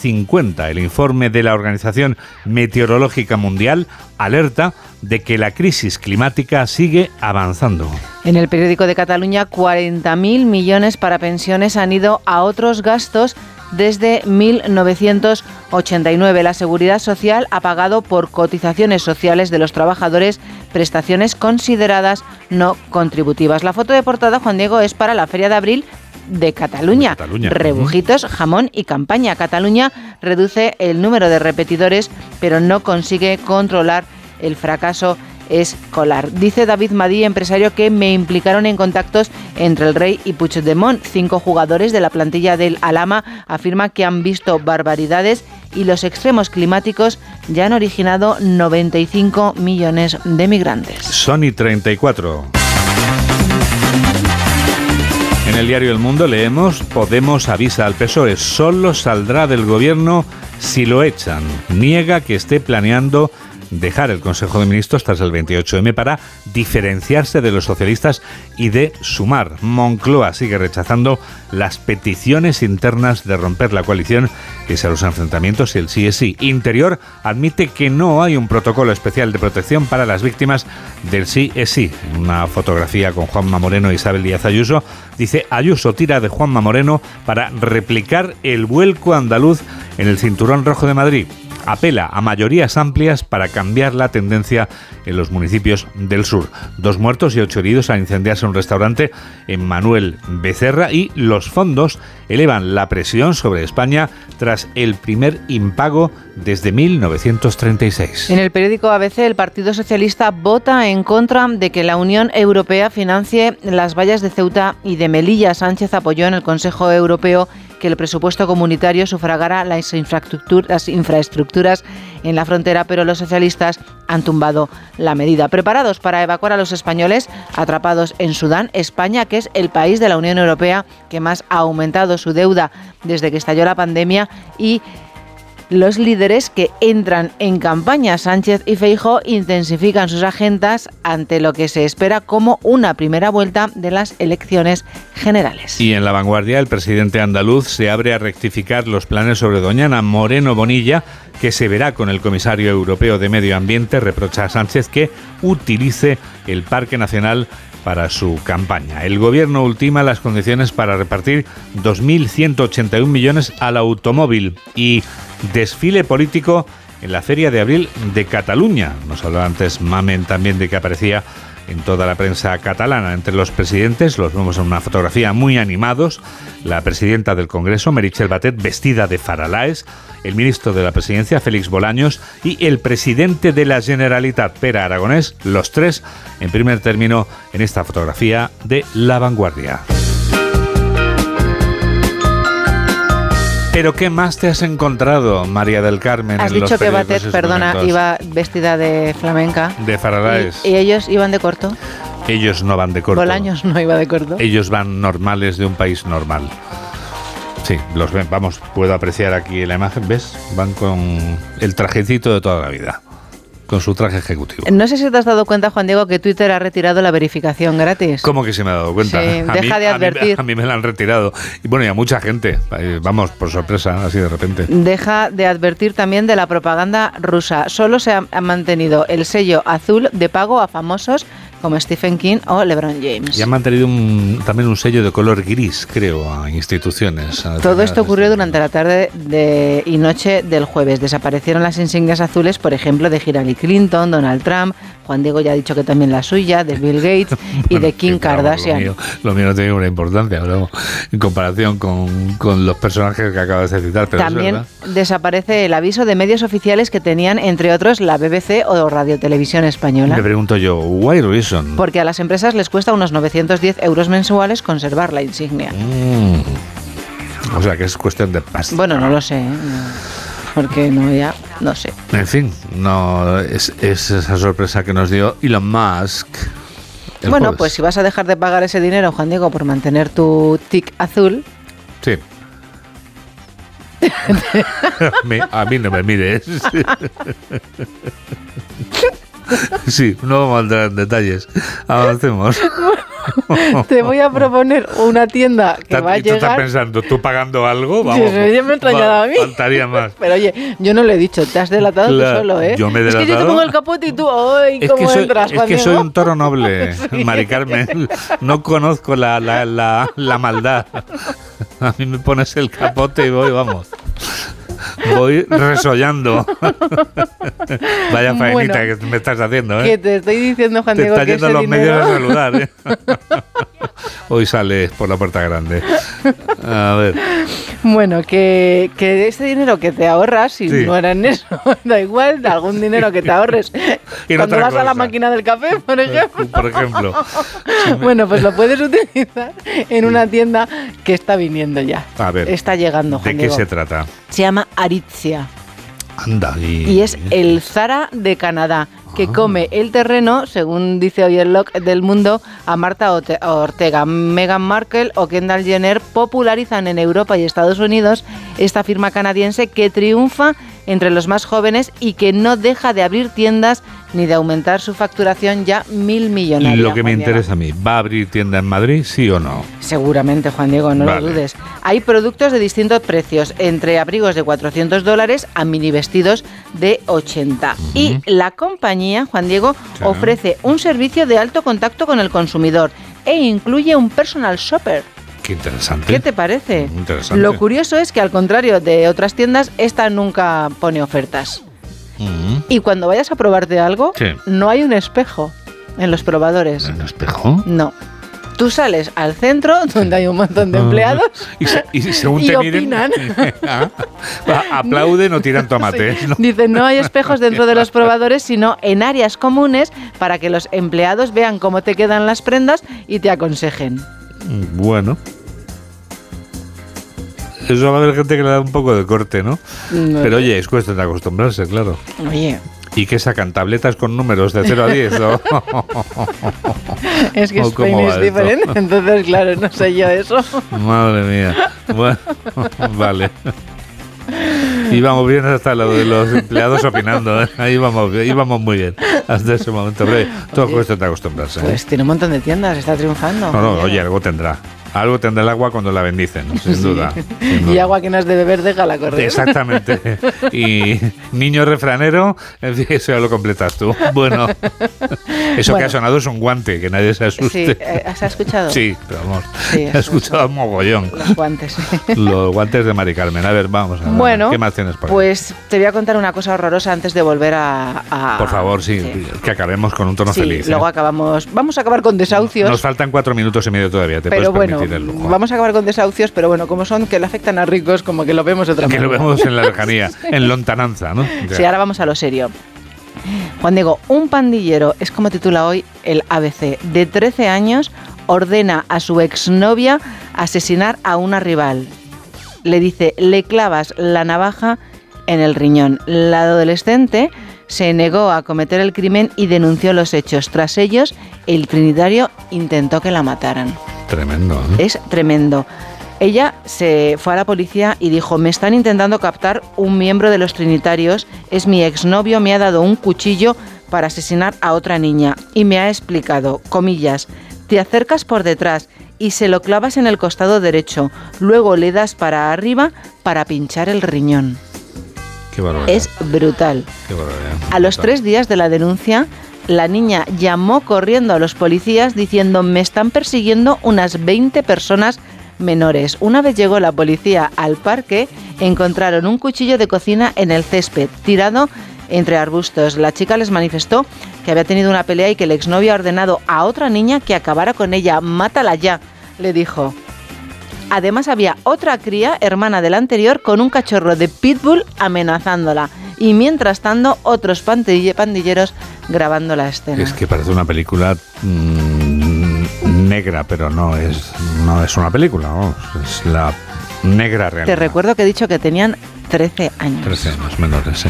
1850. El informe de la Organización Meteorológica Mundial alerta de que la crisis climática sigue avanzando. En el periódico de Cataluña, 40.000 millones para pensiones han ido a otros gastos desde 1989. La Seguridad Social ha pagado por cotizaciones sociales de los trabajadores prestaciones consideradas no contributivas. La foto de portada, Juan Diego, es para la Feria de Abril de Cataluña. Cataluña. Rebujitos, jamón y campaña. Cataluña reduce el número de repetidores, pero no consigue controlar el fracaso escolar. Dice David Madí, empresario, que me implicaron en contactos entre el rey y Puigdemont. Cinco jugadores de la plantilla del Alama afirma que han visto barbaridades y los extremos climáticos ya han originado 95 millones de migrantes. Sony 34. En el diario El Mundo leemos, Podemos avisa al PSOE, solo saldrá del gobierno si lo echan. Niega que esté planeando dejar el Consejo de Ministros tras el 28M para diferenciarse de los socialistas y de sumar. Moncloa sigue rechazando las peticiones internas de romper la coalición que a los enfrentamientos y el sí es sí. Interior admite que no hay un protocolo especial de protección para las víctimas del sí es sí. Una fotografía con Juanma Moreno e Isabel Díaz Ayuso dice Ayuso tira de Juanma Moreno para replicar el vuelco andaluz en el cinturón rojo de Madrid apela a mayorías amplias para cambiar la tendencia en los municipios del sur. Dos muertos y ocho heridos al incendiarse un restaurante en Manuel Becerra y los fondos elevan la presión sobre España tras el primer impago desde 1936. En el periódico ABC, el Partido Socialista vota en contra de que la Unión Europea financie las vallas de Ceuta y de Melilla. Sánchez apoyó en el Consejo Europeo que el presupuesto comunitario sufragara las, infraestructuras, infraestructuras en la frontera, pero los socialistas han tumbado la medida. Preparados para evacuar a los españoles atrapados en Sudán, España, que es el país de la Unión Europea que más ha aumentado su deuda desde que estalló la pandemia y los líderes que entran en campaña. Sánchez y Feijo intensifican sus agendas ante lo que se espera como una primera vuelta de las elecciones generales. Y en la vanguardia, el presidente andaluz se abre a rectificar los planes sobre Doñana Moreno Bonilla, que se verá con el comisario europeo de Medio Ambiente, reprocha a Sánchez que utilice el Parque Nacional para su campaña. El gobierno ultima las condiciones para repartir 2.181 millones al automóvil y desfile político en la Feria de Abril de Cataluña. Nos hablaba antes Mamen también de que aparecía en toda la prensa catalana. Entre los presidentes los vemos en una fotografía muy animados. La presidenta del Congreso, Meritxell Batet, vestida de faralaes, el ministro de la Presidencia, Félix Bolaños, y el presidente de la Generalitat, Pera Aragonés, los tres en primer término en esta fotografía de La Vanguardia. Pero ¿qué más te has encontrado, María del Carmen? Has en los dicho que Batet, perdona, iba vestida de flamenca. De faralaes. Y, y ellos iban de corto. Ellos no van de corto. Bolaños no iba de corto. Ellos van normales de un país normal. Sí, los ven, vamos, puedo apreciar aquí la imagen, ¿ves? Van con el trajecito de toda la vida, con su traje ejecutivo. No sé si te has dado cuenta, Juan Diego, que Twitter ha retirado la verificación gratis. ¿Cómo que se me ha dado cuenta? Sí, A deja mí- de a mí- advertir. A mí, me la han retirado. Y bueno, y a mucha gente. Vamos, por sorpresa, así de repente. Deja de advertir también de la propaganda rusa. Solo se ha mantenido el sello azul de pago a famosos como Stephen King o LeBron James. Y han mantenido un- también un sello de color gris, creo, a instituciones. a Todo esto ocurrió durante la tarde de- y noche del jueves. Desaparecieron las insignias azules, por ejemplo, de Hillary Clinton, Donald Trump, Juan Diego ya ha dicho que también la suya, de Bill Gates y de Kim Kardashian. Lo mío, lo mío no tiene ninguna importancia, en comparación con, con los personajes que acabas de citar. Pero es También verdad. desaparece el aviso de medios oficiales que tenían, entre otros, la BBC o Radio Televisión Española. Me pregunto yo, ¿why Porque a las empresas les cuesta unos 910 euros mensuales conservar la insignia. Mm. O sea que es cuestión de pasta. Bueno, no lo sé, ¿eh? Porque no ya, no sé. En fin, no es, es esa sorpresa que nos dio Elon Musk. bueno, jueves. pues si vas a dejar de pagar ese dinero, Juan Diego, por mantener tu tic azul, Sí. A mí no me mires. Sí, no vamos a entrar en detalles. Avancemos. te voy a proponer una tienda que va a ¿Y tú estás llegar. pensando, tú pagando algo? Vamos, ya me ha extrañado va- a mí. Faltaría más. Pero oye, yo no lo he dicho, te has delatado Claro, tú solo, ¿eh? yo me he Es que yo te delatado. pongo el capote y tú, ¡ay! Es ¿Cómo que, soy, entras, es Juan que soy Diego? un toro noble, Sí. Mari Carmen. No conozco la, la, la, la maldad. A mí me pones el capote y voy, vamos. Voy resollando. Vaya faenita Bueno, que me estás haciendo, ¿eh? Que te estoy diciendo, Juan Te Diego, está que yendo ese los dinero... medios a saludar, ¿eh? Hoy sales por la puerta grande. A ver. Bueno, que, que ese dinero que te ahorras, si Sí. no era en eso, da igual, de algún dinero que te ahorres. En Cuando vas a la máquina del café, por ejemplo. Por ejemplo. Bueno, pues lo puedes utilizar en una tienda que está viniendo ya. A ver. Está llegando, ¿De Juan qué Diego. se trata? Se llama Aritzia Anda. Y, y es el Zara de Canadá que Ah. come el terreno, según dice hoy el log del mundo, a Marta Ortega. Meghan Markle o Kendall Jenner popularizan en Europa y Estados Unidos esta firma canadiense que triunfa entre los más jóvenes y que no deja de abrir tiendas ni de aumentar su facturación ya mil millonaria. Lo que me Juan Diego. interesa a mí, ¿va a abrir tienda en Madrid, sí o no? Seguramente, Juan Diego, no Vale. lo dudes. Hay productos de distintos precios, entre abrigos de 400 dólares a mini vestidos de 80. Y la compañía, Juan Diego, ofrece un servicio de alto contacto con el consumidor e incluye un personal shopper. Qué interesante. ¿Qué te parece? Interesante. Lo curioso es que al contrario de otras tiendas, esta nunca pone ofertas. Y cuando vayas a probarte algo, Sí. no hay un espejo en los probadores. ¿Un espejo? No. Tú sales al centro donde hay un montón de empleados Y, se- y según y te opinan. ah, aplauden o tiran tomates. ¿no? Dice, no hay espejos dentro de los probadores, sino en áreas comunes para que los empleados vean cómo te quedan las prendas y te aconsejen. Bueno. Eso va a haber gente que le da un poco de corte, ¿no? No. Pero oye, es cuestión de acostumbrarse, claro. Oye, ¿Y qué sacan? ¿Tabletas con números de 0 a 10? o? es que ¿O Spain es diferente, entonces claro, no sé yo eso. Madre mía. Bueno, vale. Íbamos bien hasta lo de los empleados opinando. ¿eh? Ahí íbamos, íbamos muy bien hasta ese momento. Pero todo cuesta de acostumbrarse. ¿eh? Pues tiene un montón de tiendas, está triunfando. No, no, oye, algo tendrá. Algo tendrá el agua cuando la bendicen, sin, Sí. duda, sin Y agua que no has de beber, déjala correr. Exactamente. Y niño refranero, eso ya lo completas tú. Bueno, eso que ha sonado es un guante, que nadie se Sí, asuste. eh, ¿has escuchado? Sí, pero vamos, Sí, he escuchado mogollón. Los guantes. Los guantes de Mari Carmen. A ver, vamos a ver. Bueno, ¿Qué más tienes por ahí? Pues te voy a contar una cosa horrorosa antes de volver a... a- Por favor, sí, que acabemos con un tono Sí, feliz. ¿eh? luego acabamos... Vamos a acabar con desahucios. Nos faltan cuatro minutos y medio todavía, te pero puedes bueno, lujo. vamos a acabar con desahucios, pero bueno, como son que le afectan a ricos, como que lo vemos otra Que lo vemos en la lejanía, en lontananza, ¿no? Sí, ahora vamos a lo serio. Juan Diego, un pandillero, es como titula hoy el ABC, de 13 años, ordena a su exnovia asesinar a una rival. Le dice, le clavas la navaja en el riñón. La adolescente se negó a cometer el crimen y denunció los hechos. Tras ellos, el trinitario intentó que la mataran. Tremendo. ¿eh? Es tremendo. Ella se fue a la policía y dijo, me están intentando captar un miembro de los Trinitarios, es mi exnovio, me ha dado un cuchillo para asesinar a otra niña y me ha explicado, comillas, te acercas por detrás y se lo clavas en el costado derecho, luego le das para arriba para pinchar el riñón. Qué barbaridad. Es brutal. Qué. A los tres días de la denuncia, la niña llamó corriendo a los policías diciendo me están persiguiendo unas 20 personas menores. Una vez llegó la policía al parque, encontraron un cuchillo de cocina en el césped, tirado entre arbustos. La chica les manifestó que había tenido una pelea y que el exnovio ha ordenado a otra niña que acabara con ella. Mátala ya, le dijo. Además había otra cría, hermana del anterior, con un cachorro de pitbull amenazándola. Y mientras tanto, otros pandille- pandilleros grabando la escena. Es que parece una película mm, negra, pero no es, no es una película, vamos, es la negra Te realidad. recuerdo que he dicho que tenían 13 años. 13 años menores, sí.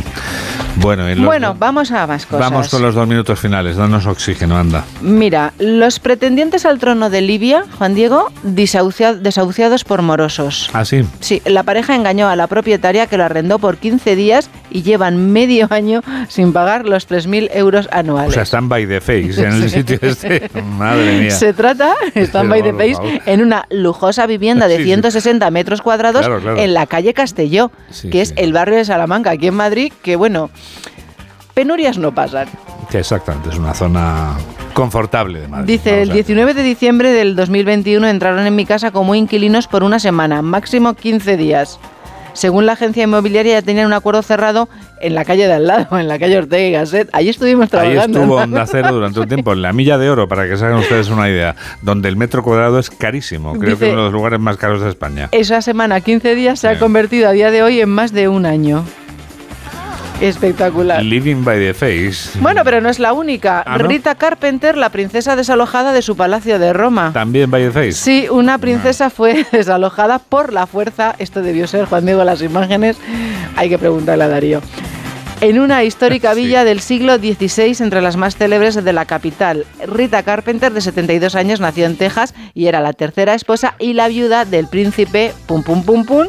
Bueno, y Bueno, vamos a más cosas. vamos con los dos minutos finales. Danos oxígeno, anda. Mira, los pretendientes al trono de Libia, Juan Diego, desahucia- desahuciados por morosos. ¿Ah, sí? Sí, la pareja engañó a la propietaria que lo arrendó por 15 días y llevan medio año sin pagar los 3.000 euros O anuales. sea, están by the face en el sitio este. Madre mía. Se trata, están by the face, en una lujosa vivienda de Sí, sí. 160 metros cuadrados Claro, claro. en la calle Castelló, Sí, que es el barrio de Salamanca, aquí en Madrid, que bueno, penurias no pasan. Exactamente, es una zona confortable de Madrid. Dice, el 19 de diciembre del 2021 entraron en mi casa como inquilinos por una semana, máximo 15 días. Según la agencia inmobiliaria ya tenían un acuerdo cerrado en la calle de al lado, en la calle Ortega y Gasset. Ahí estuvimos Ahí trabajando. estuvo Onda Cero durante un tiempo, en la Milla de Oro, para que se hagan ustedes una idea, donde el metro cuadrado es carísimo. Creo Dice- que es uno de los lugares más caros de España. Esa semana, 15 días, se ha convertido a día de hoy en más de un año. Espectacular. Living by the face. Bueno, pero no es la única. Ah, ¿no? Rita Carpenter, la princesa desalojada de su palacio de Roma. También by the face. Sí, una princesa fue desalojada por la fuerza. Esto debió ser, Juan Diego, las imágenes. Hay que preguntarle a Darío. En una histórica villa del siglo XVI, entre las más célebres de la capital. Rita Carpenter, de 72 años, nació en Texas y era la tercera esposa y la viuda del príncipe Pum Pum Pum Pum,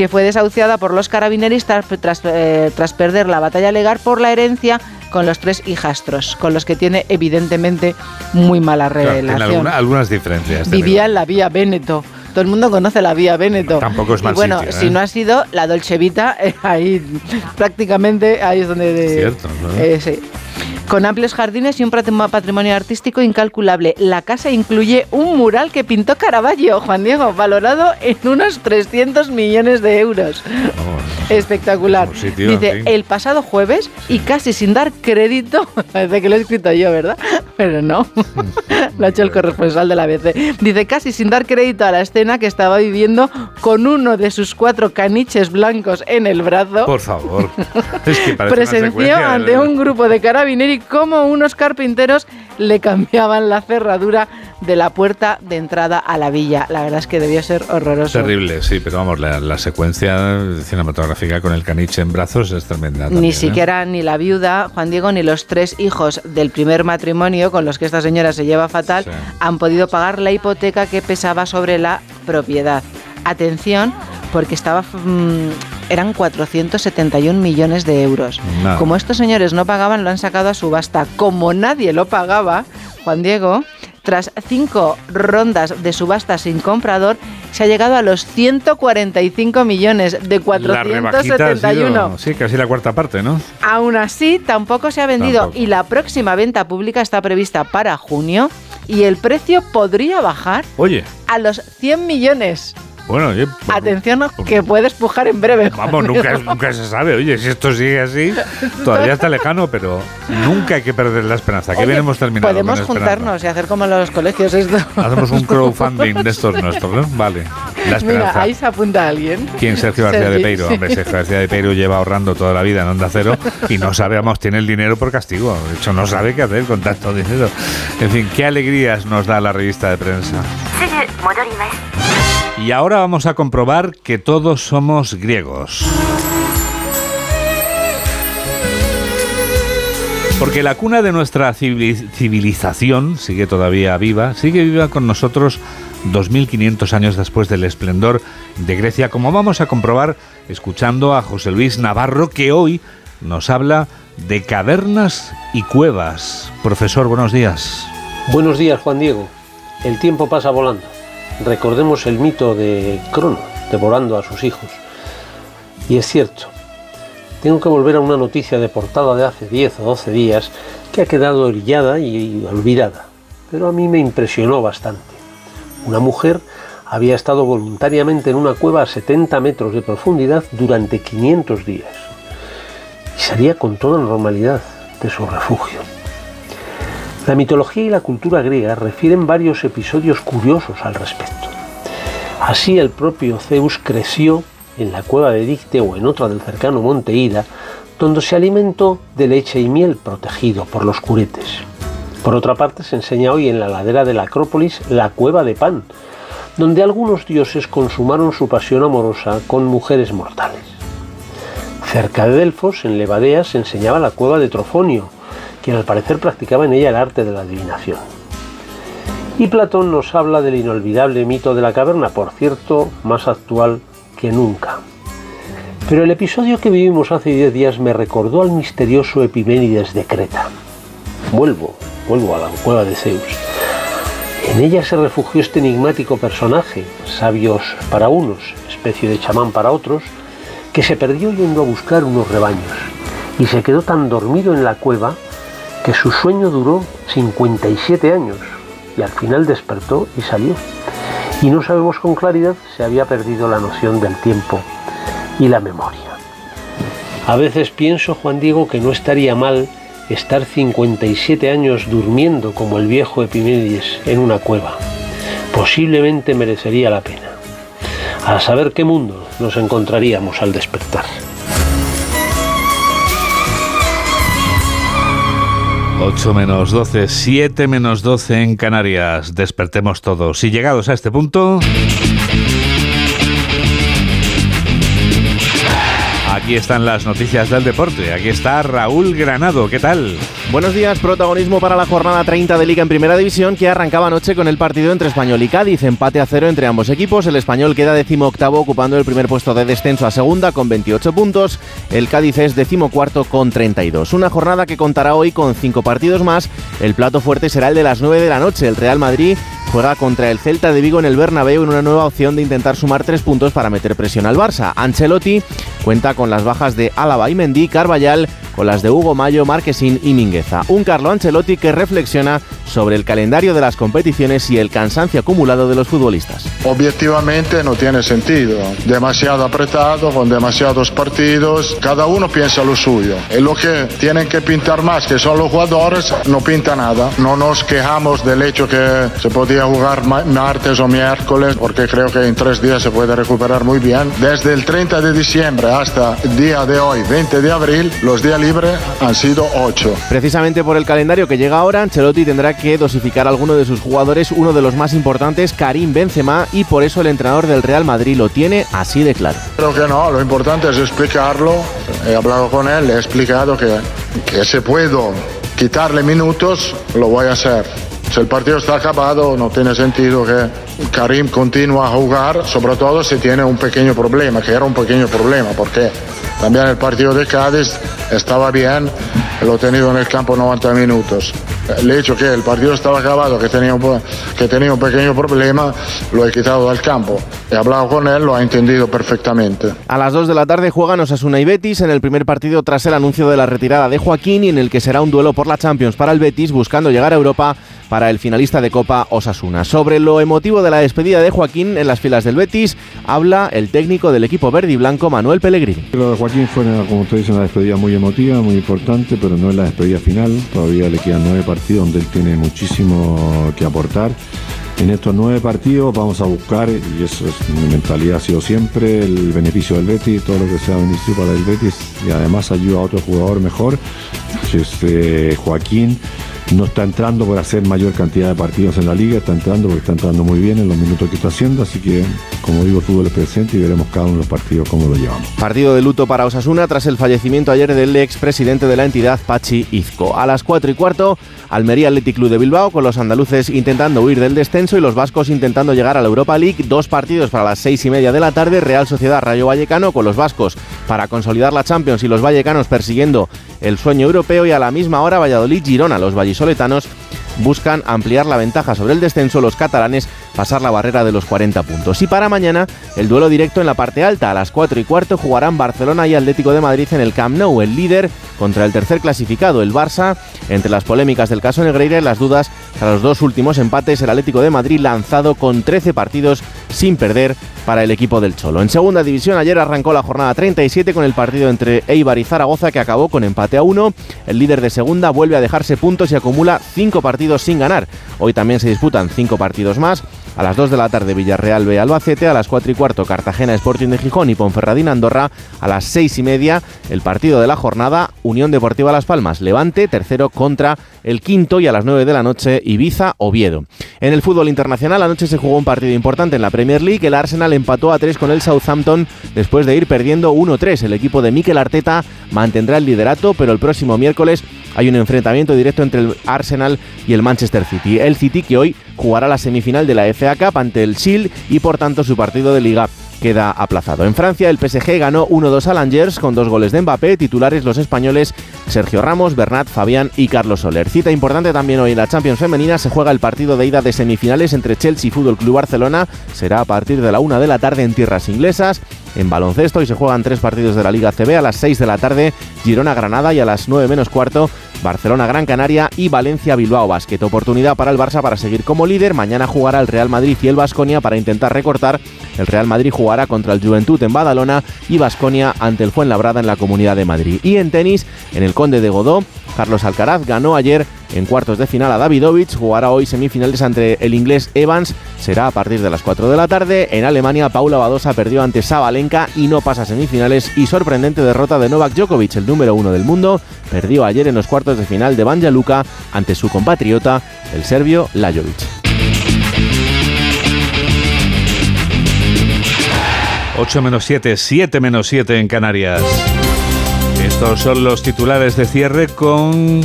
que fue desahuciada por los carabineros tras, tras, eh, tras perder la batalla legal por la herencia con los tres hijastros, con los que tiene evidentemente muy mala Claro, relación. alguna- algunas diferencias. Vivía en la vía Véneto. Todo el mundo conoce la vía Véneto. Tampoco es mal Y bueno, sitio, si ¿eh? no ha sido la Dolce Vita, eh, ahí prácticamente ahí es donde... de- Cierto, ¿no? eh, sí. Con amplios jardines y un patrimo- patrimonio artístico incalculable. La casa incluye un mural que pintó Caravaggio, Juan Diego, valorado en unos 300 millones de euros. Espectacular. Sitio, Dice, en fin. el pasado jueves, y casi sin dar crédito, parece que lo he escrito yo, ¿verdad? Pero no, lo ha hecho el corresponsal de la ABC. Dice, casi sin dar crédito a la escena que estaba viviendo con uno de sus cuatro caniches blancos en el brazo. Por favor. Es que Presenció ante de- un grupo de carabineros cómo unos carpinteros le cambiaban la cerradura de la puerta de entrada a la villa. La verdad es que debió ser horroroso. Terrible, sí, pero vamos, la, la secuencia cinematográfica con el caniche en brazos es tremenda. Ni ¿eh? siquiera ni la viuda, Juan Diego, ni los tres hijos del primer matrimonio con los que esta señora se lleva fatal han podido pagar la hipoteca que pesaba sobre la propiedad. Atención, porque estaba mm, eran 471 millones de euros. Nada. Como estos señores no pagaban, lo han sacado a subasta. Como nadie lo pagaba, Juan Diego, tras cinco rondas de subasta sin comprador, se ha llegado a los 145 millones de La rebajita ha 471. sido, sí, casi la cuarta parte, ¿no? Aún así, tampoco se ha vendido Tampoco. y la próxima venta pública está prevista para junio y el precio podría bajar Oye, a los 100 millones. Bueno, oye, Atención, que puedes pujar en breve. Vamos, nunca, nunca se sabe. Oye, si esto sigue así, todavía está lejano, pero nunca hay que perder la esperanza. Que hemos terminado. Podemos juntarnos y hacer como en los colegios esto. Hacemos un crowdfunding de estos nuestros, ¿no? Vale. La esperanza. Mira, ahí se apunta alguien. ¿Quién? Sergio García de Peiro. sí. Hombre, Sergio García de Peiro lleva ahorrando toda la vida en Onda Cero y no sabemos, tiene el dinero por castigo. De hecho, no sabe qué hacer con tanto dinero. En fin, qué alegrías nos da la revista de prensa. Y ahora vamos a comprobar que todos somos griegos. Porque la cuna de nuestra civili- civilización sigue todavía viva, sigue viva con nosotros 2500 años después del esplendor de Grecia, como vamos a comprobar escuchando a José Luis Navarro, que hoy nos habla de cavernas y cuevas. Profesor, buenos días. Buenos días, Juan Diego. El tiempo pasa volando. Recordemos el mito de Crono, devorando a sus hijos. Y es cierto, tengo que volver a una noticia de portada de hace 10 o 12 días que ha quedado orillada y olvidada, pero a mí me impresionó bastante. Una mujer había estado voluntariamente en una cueva a 70 metros de profundidad durante 500 días y salía con toda normalidad de su refugio. La mitología y la cultura griega refieren varios episodios curiosos al respecto. Así el propio Zeus creció en la cueva de Dicte o en otra del cercano monte Ida, donde se alimentó de leche y miel protegido por los curetes. Por otra parte, se enseña hoy en la ladera de la Acrópolis la cueva de Pan, donde algunos dioses consumaron su pasión amorosa con mujeres mortales. Cerca de Delfos, en Levadea, se enseñaba la cueva de Trofonio, quien al parecer practicaba en ella el arte de la adivinación. Y Platón nos habla del inolvidable mito de la caverna, por cierto, más actual que nunca. Pero el episodio que vivimos hace 10 días me recordó al misterioso Epiménides de Creta. Vuelvo, vuelvo a la cueva de Zeus. En ella se refugió este enigmático personaje, sabios para unos, especie de chamán para otros, que se perdió yendo a buscar unos rebaños y se quedó tan dormido en la cueva que su sueño duró 57 años y al final despertó y salió. Y no sabemos con claridad si había perdido la noción del tiempo y la memoria. A veces pienso, Juan Diego, que no estaría mal estar 57 años durmiendo como el viejo Epiménides en una cueva. Posiblemente merecería la pena. A saber qué mundo nos encontraríamos al despertar. 8 menos 12, 7 menos 12 en Canarias. Despertemos todos. Y llegados a este punto... Aquí están las noticias del deporte. Aquí está Raúl Granado. ¿Qué tal? Buenos días, protagonismo para la jornada 30 de Liga en Primera División que arrancaba anoche con el partido entre Español y Cádiz, empate a cero entre ambos equipos. El Español queda decimoctavo ocupando el primer puesto de descenso a segunda con 28 puntos. El Cádiz es decimocuarto con 32. Una jornada que contará hoy con cinco partidos más. El plato fuerte será el de las 9 de la noche. El Real Madrid juega contra el Celta de Vigo en el Bernabéu en una nueva opción de intentar sumar tres puntos para meter presión al Barça. Ancelotti cuenta con las bajas de Álava y Mendy, Carvallal, con las de Hugo Mayo, Marquesín y Mingueza. Un Carlo Ancelotti que reflexiona sobre el calendario de las competiciones y el cansancio acumulado de los futbolistas. Objetivamente no tiene sentido. Demasiado apretado, con demasiados partidos. Cada uno piensa lo suyo. Y lo que tienen que pintar más, que son los jugadores, no pinta nada. No nos quejamos del hecho que se podía jugar ma- martes o miércoles, porque creo que en tres días se puede recuperar muy bien. Desde el 30 de diciembre hasta el día de hoy, 20 de abril, los días han sido 8. Precisamente por el calendario que llega ahora, Ancelotti tendrá que dosificar a alguno de sus jugadores, uno de los más importantes, Karim Benzema, y por eso el entrenador del Real Madrid lo tiene así de claro. Creo que no, lo importante es explicarlo. He hablado con él, le he explicado que, que si puedo quitarle minutos, lo voy a hacer. Si el partido está acabado, no tiene sentido que Karim continúe a jugar, sobre todo si tiene un pequeño problema, que era un pequeño problema, porque también el partido de Cádiz estaba bien, lo he tenido en el campo 90 minutos. El hecho que el partido estaba acabado, que tenía un, que tenía un pequeño problema, lo he quitado del campo. He hablado con él, lo ha entendido perfectamente. A las 2 de la tarde juegan Osasuna y Betis en el primer partido tras el anuncio de la retirada de Joaquín y en el que será un duelo por la Champions para el Betis buscando llegar a Europa para el finalista de Copa Osasuna. Sobre lo emotivo de la despedida de Joaquín en las filas del Betis, habla el técnico del equipo verde y blanco, Manuel Pellegrini. Lo de Joaquín fue, como usted dice, una despedida muy emotiva, muy importante, pero no es la despedida final. Todavía le quedan nueve partidos donde él tiene muchísimo que aportar. En estos nueve partidos vamos a buscar, y eso es mi mentalidad ha sido siempre, el beneficio del Betis, todo lo que sea beneficio para el Betis, y además ayuda a otro jugador mejor, que es eh, Joaquín no está entrando por hacer mayor cantidad de partidos en la liga, está entrando porque está entrando muy bien en los minutos que está haciendo, así que como digo, el fútbol es presente y veremos cada uno de los partidos cómo lo llevamos. Partido de luto para Osasuna tras el fallecimiento ayer del expresidente de la entidad, Pachi Izco. A las 4 y cuarto, Almería Athletic Club de Bilbao, con los andaluces intentando huir del descenso y los vascos intentando llegar a la Europa League. Dos partidos para las seis y media de la tarde, Real Sociedad Rayo Vallecano, con los vascos para consolidar la Champions y los vallecanos persiguiendo el sueño europeo y a la misma hora Valladolid Girona, los vallisoletanos buscan ampliar la ventaja sobre el descenso, los catalanes pasar la barrera de los 40 puntos. Y para mañana, el duelo directo en la parte alta. A las 4 y cuarto jugarán Barcelona y Atlético de Madrid en el Camp Nou, el líder contra el tercer clasificado, el Barça. Entre las polémicas del caso Negreira y las dudas a los dos últimos empates, el Atlético de Madrid lanzado con 13 partidos sin perder para el equipo del Cholo. En segunda división, ayer arrancó la jornada 37 con el partido entre Eibar y Zaragoza que acabó con empate a 1. El líder de segunda vuelve a dejarse puntos y acumula 5 partidos sin ganar. Hoy también se disputan 5 partidos más. A las 2 de la tarde Villarreal B Albacete, a las 4 y cuarto Cartagena Sporting de Gijón y Ponferradina Andorra, a las 6 y media el partido de la jornada Unión Deportiva Las Palmas, Levante, tercero contra el quinto y a las 9 de la noche Ibiza Oviedo. En el fútbol internacional anoche se jugó un partido importante en la Premier League, el Arsenal empató a 3 con el Southampton después de ir perdiendo 1-3. El equipo de Mikel Arteta mantendrá el liderato, pero el próximo miércoles hay un enfrentamiento directo entre el Arsenal y el Manchester City. El City que hoy jugará la semifinal de la FA Cup ante el Shield y por tanto su partido de liga queda aplazado. En Francia el PSG ganó 1-2 al Angers con dos goles de Mbappé, titulares los españoles Sergio Ramos, Bernat, Fabián y Carlos Soler. Cita importante también hoy en la Champions femenina se juega el partido de ida de semifinales entre Chelsea y Fútbol Club Barcelona. Será a partir de la una de la tarde en tierras inglesas. En baloncesto y se juegan tres partidos de la Liga CB a las 6 de la tarde Girona Granada y a las 9 menos cuarto Barcelona Gran Canaria y Valencia Bilbao Basket. Oportunidad para el Barça para seguir como líder. Mañana jugará el Real Madrid y el Vasconia para intentar recortar. El Real Madrid jugará contra el Juventud en Badalona y Vasconia ante el Fuenlabrada en la Comunidad de Madrid. Y en tenis, en el Conde de Godó, Carlos Alcaraz ganó ayer en cuartos de final a Davidovich, jugará hoy semifinales ante el inglés Evans, será a partir de las 4 de la tarde. En Alemania, Paula Badosa perdió ante Sabalenka y no pasa semifinales y sorprendente derrota de Novak Djokovic, el número uno del mundo, perdió ayer en los cuartos de final de Banja Luka ante su compatriota, el serbio Lajovic. 8 menos 7, 7 menos 7 en Canarias. Estos son los titulares de cierre con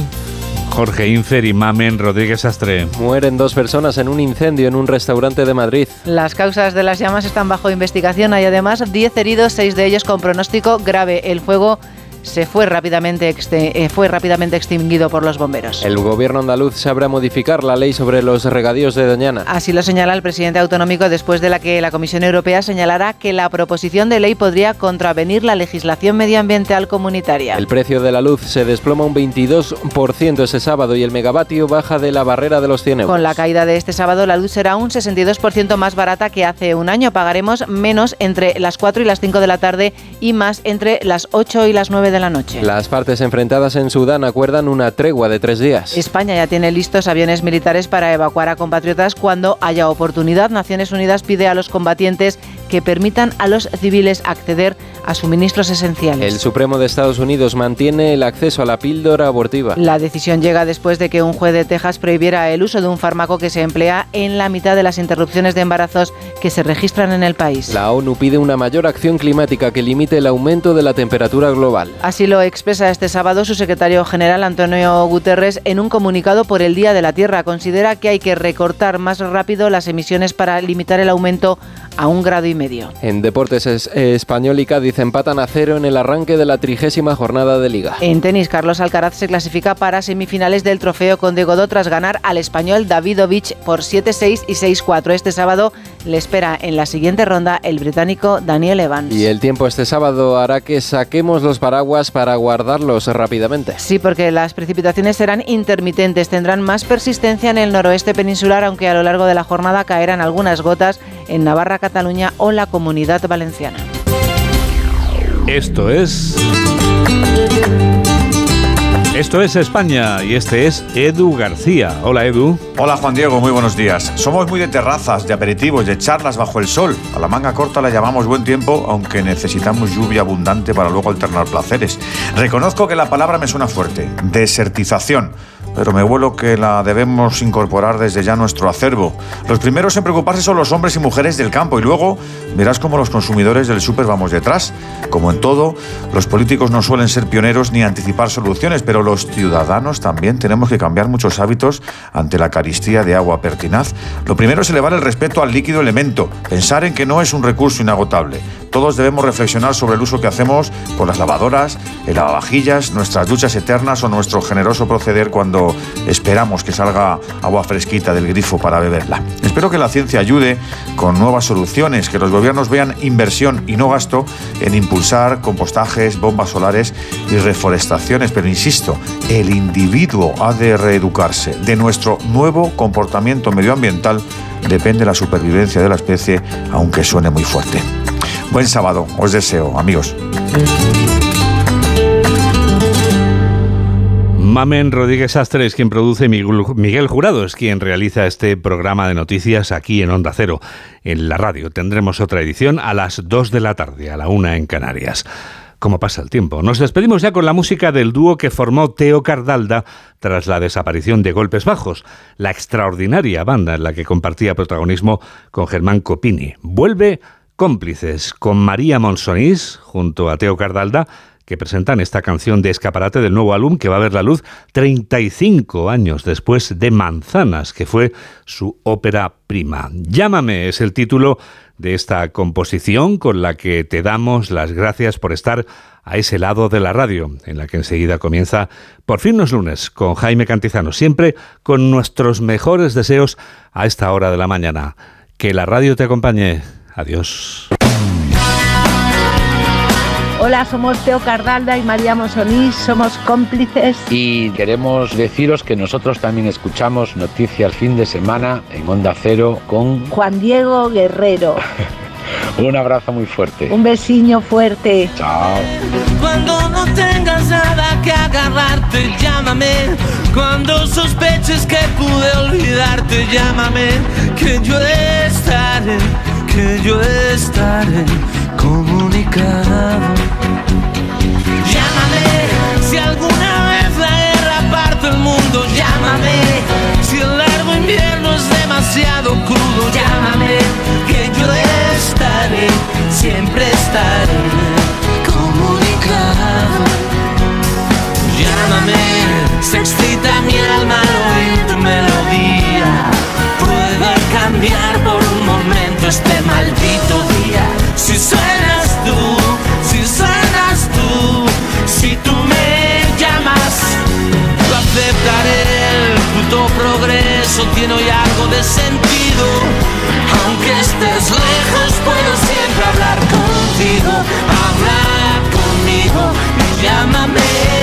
Jorge Infer y Mamen Rodríguez Astre. Mueren dos personas en un incendio en un restaurante de Madrid. Las causas de las llamas están bajo investigación. Hay además 10 heridos, 6 de ellos con pronóstico grave. El fuego se fue rápidamente, eh, fue rápidamente extinguido por los bomberos. El gobierno andaluz sabrá modificar la ley sobre los regadíos de Doñana. Así lo señala el presidente autonómico después de la que la Comisión Europea señalara que la proposición de ley podría contravenir la legislación medioambiental comunitaria. El precio de la luz se desploma un 22% ese sábado y el megavatio baja de la barrera de los 100 euros. Con la caída de este sábado la luz será un 62% más barata que hace un año. Pagaremos menos entre las 4 y las 5 de la tarde y más entre las 8 y las 9 de la noche. Las partes enfrentadas en Sudán acuerdan una tregua de tres días. España ya tiene listos aviones militares para evacuar a compatriotas cuando haya oportunidad. Naciones Unidas pide a los combatientes que permitan a los civiles acceder a suministros esenciales. El Supremo de Estados Unidos mantiene el acceso a la píldora abortiva. La decisión llega después de que un juez de Texas prohibiera el uso de un fármaco que se emplea en la mitad de las interrupciones de embarazos que se registran en el país. La ONU pide una mayor acción climática que limite el aumento de la temperatura global. Así lo expresa este sábado su secretario general Antonio Guterres en un comunicado por el Día de la Tierra. Considera que hay que recortar más rápido las emisiones para limitar el aumento a un grado y medio. En Deportes es, eh, Español y Cádiz empatan a cero en el arranque de la trigésima jornada de Liga. En tenis, Carlos Alcaraz se clasifica para semifinales del Trofeo Conde Godó tras ganar al español Davidovich por 7-6 y 6-4. Este sábado le espera en la siguiente ronda el británico Daniel Evans. Y el tiempo este sábado hará que saquemos los paraguas para guardarlos rápidamente. Sí, porque las precipitaciones serán intermitentes, tendrán más persistencia en el noroeste peninsular, aunque a lo largo de la jornada caerán algunas gotas en Navarra, Cataluña o la Comunidad Valenciana. Esto es... Esto es España y este es Edu García. Hola Edu. Hola Juan Diego, muy buenos días. Somos muy de terrazas, de aperitivos, de charlas bajo el sol. A la manga corta la llamamos buen tiempo, aunque necesitamos lluvia abundante para luego alternar placeres. Reconozco que la palabra me suena fuerte, desertización pero me vuelo que la debemos incorporar desde ya a nuestro acervo. Los primeros en preocuparse son los hombres y mujeres del campo y luego verás cómo los consumidores del súper vamos detrás. Como en todo, los políticos no suelen ser pioneros ni anticipar soluciones, pero los ciudadanos también tenemos que cambiar muchos hábitos ante la caristía de agua pertinaz. Lo primero es elevar el respeto al líquido elemento, pensar en que no es un recurso inagotable. Todos debemos reflexionar sobre el uso que hacemos con las lavadoras, el lavavajillas, nuestras duchas eternas o nuestro generoso proceder cuando esperamos que salga agua fresquita del grifo para beberla. Espero que la ciencia ayude con nuevas soluciones, que los gobiernos vean inversión y no gasto en impulsar compostajes, bombas solares y reforestaciones. Pero insisto, el individuo ha de reeducarse. De nuestro nuevo comportamiento medioambiental depende la supervivencia de la especie, aunque suene muy fuerte. Buen sábado, os deseo, amigos. Mamen Rodríguez Astre es quien produce, Miguel Jurado es quien realiza este programa de noticias aquí en Onda Cero, en la radio. Tendremos otra edición a las 2 de la tarde, a la 1 en Canarias. ¿Cómo pasa el tiempo? Nos despedimos ya con la música del dúo que formó Teo Cardalda tras la desaparición de Golpes Bajos, la extraordinaria banda en la que compartía protagonismo con Germán Copini. Vuelve cómplices con María Monsonís junto a Teo Cardalda que presentan esta canción de escaparate del nuevo álbum que va a ver la luz 35 años después de Manzanas, que fue su ópera prima. Llámame es el título de esta composición con la que te damos las gracias por estar a ese lado de la radio, en la que enseguida comienza Por fin los lunes con Jaime Cantizano, siempre con nuestros mejores deseos a esta hora de la mañana. Que la radio te acompañe. Adiós. Hola, somos Teo Cardalda y María Monsonís, somos cómplices. Y queremos deciros que nosotros también escuchamos Noticias Fin de Semana en Onda Cero con Juan Diego Guerrero. Un abrazo muy fuerte. Un besiño fuerte. Chao. Cuando no tengas nada que agarrarte, llámame. Cuando sospeches que pude olvidarte, llámame. Que yo estaré, que yo estaré comunicado. Llámame si alguna vez la guerra parte el mundo. Llámame si el largo invierno es demasiado crudo. Llámame que yo estaré, siempre estaré comunicado. Llámame, se tiene hoy algo de sentido. Aunque estés lejos, puedo siempre hablar contigo. Habla conmigo y llámame.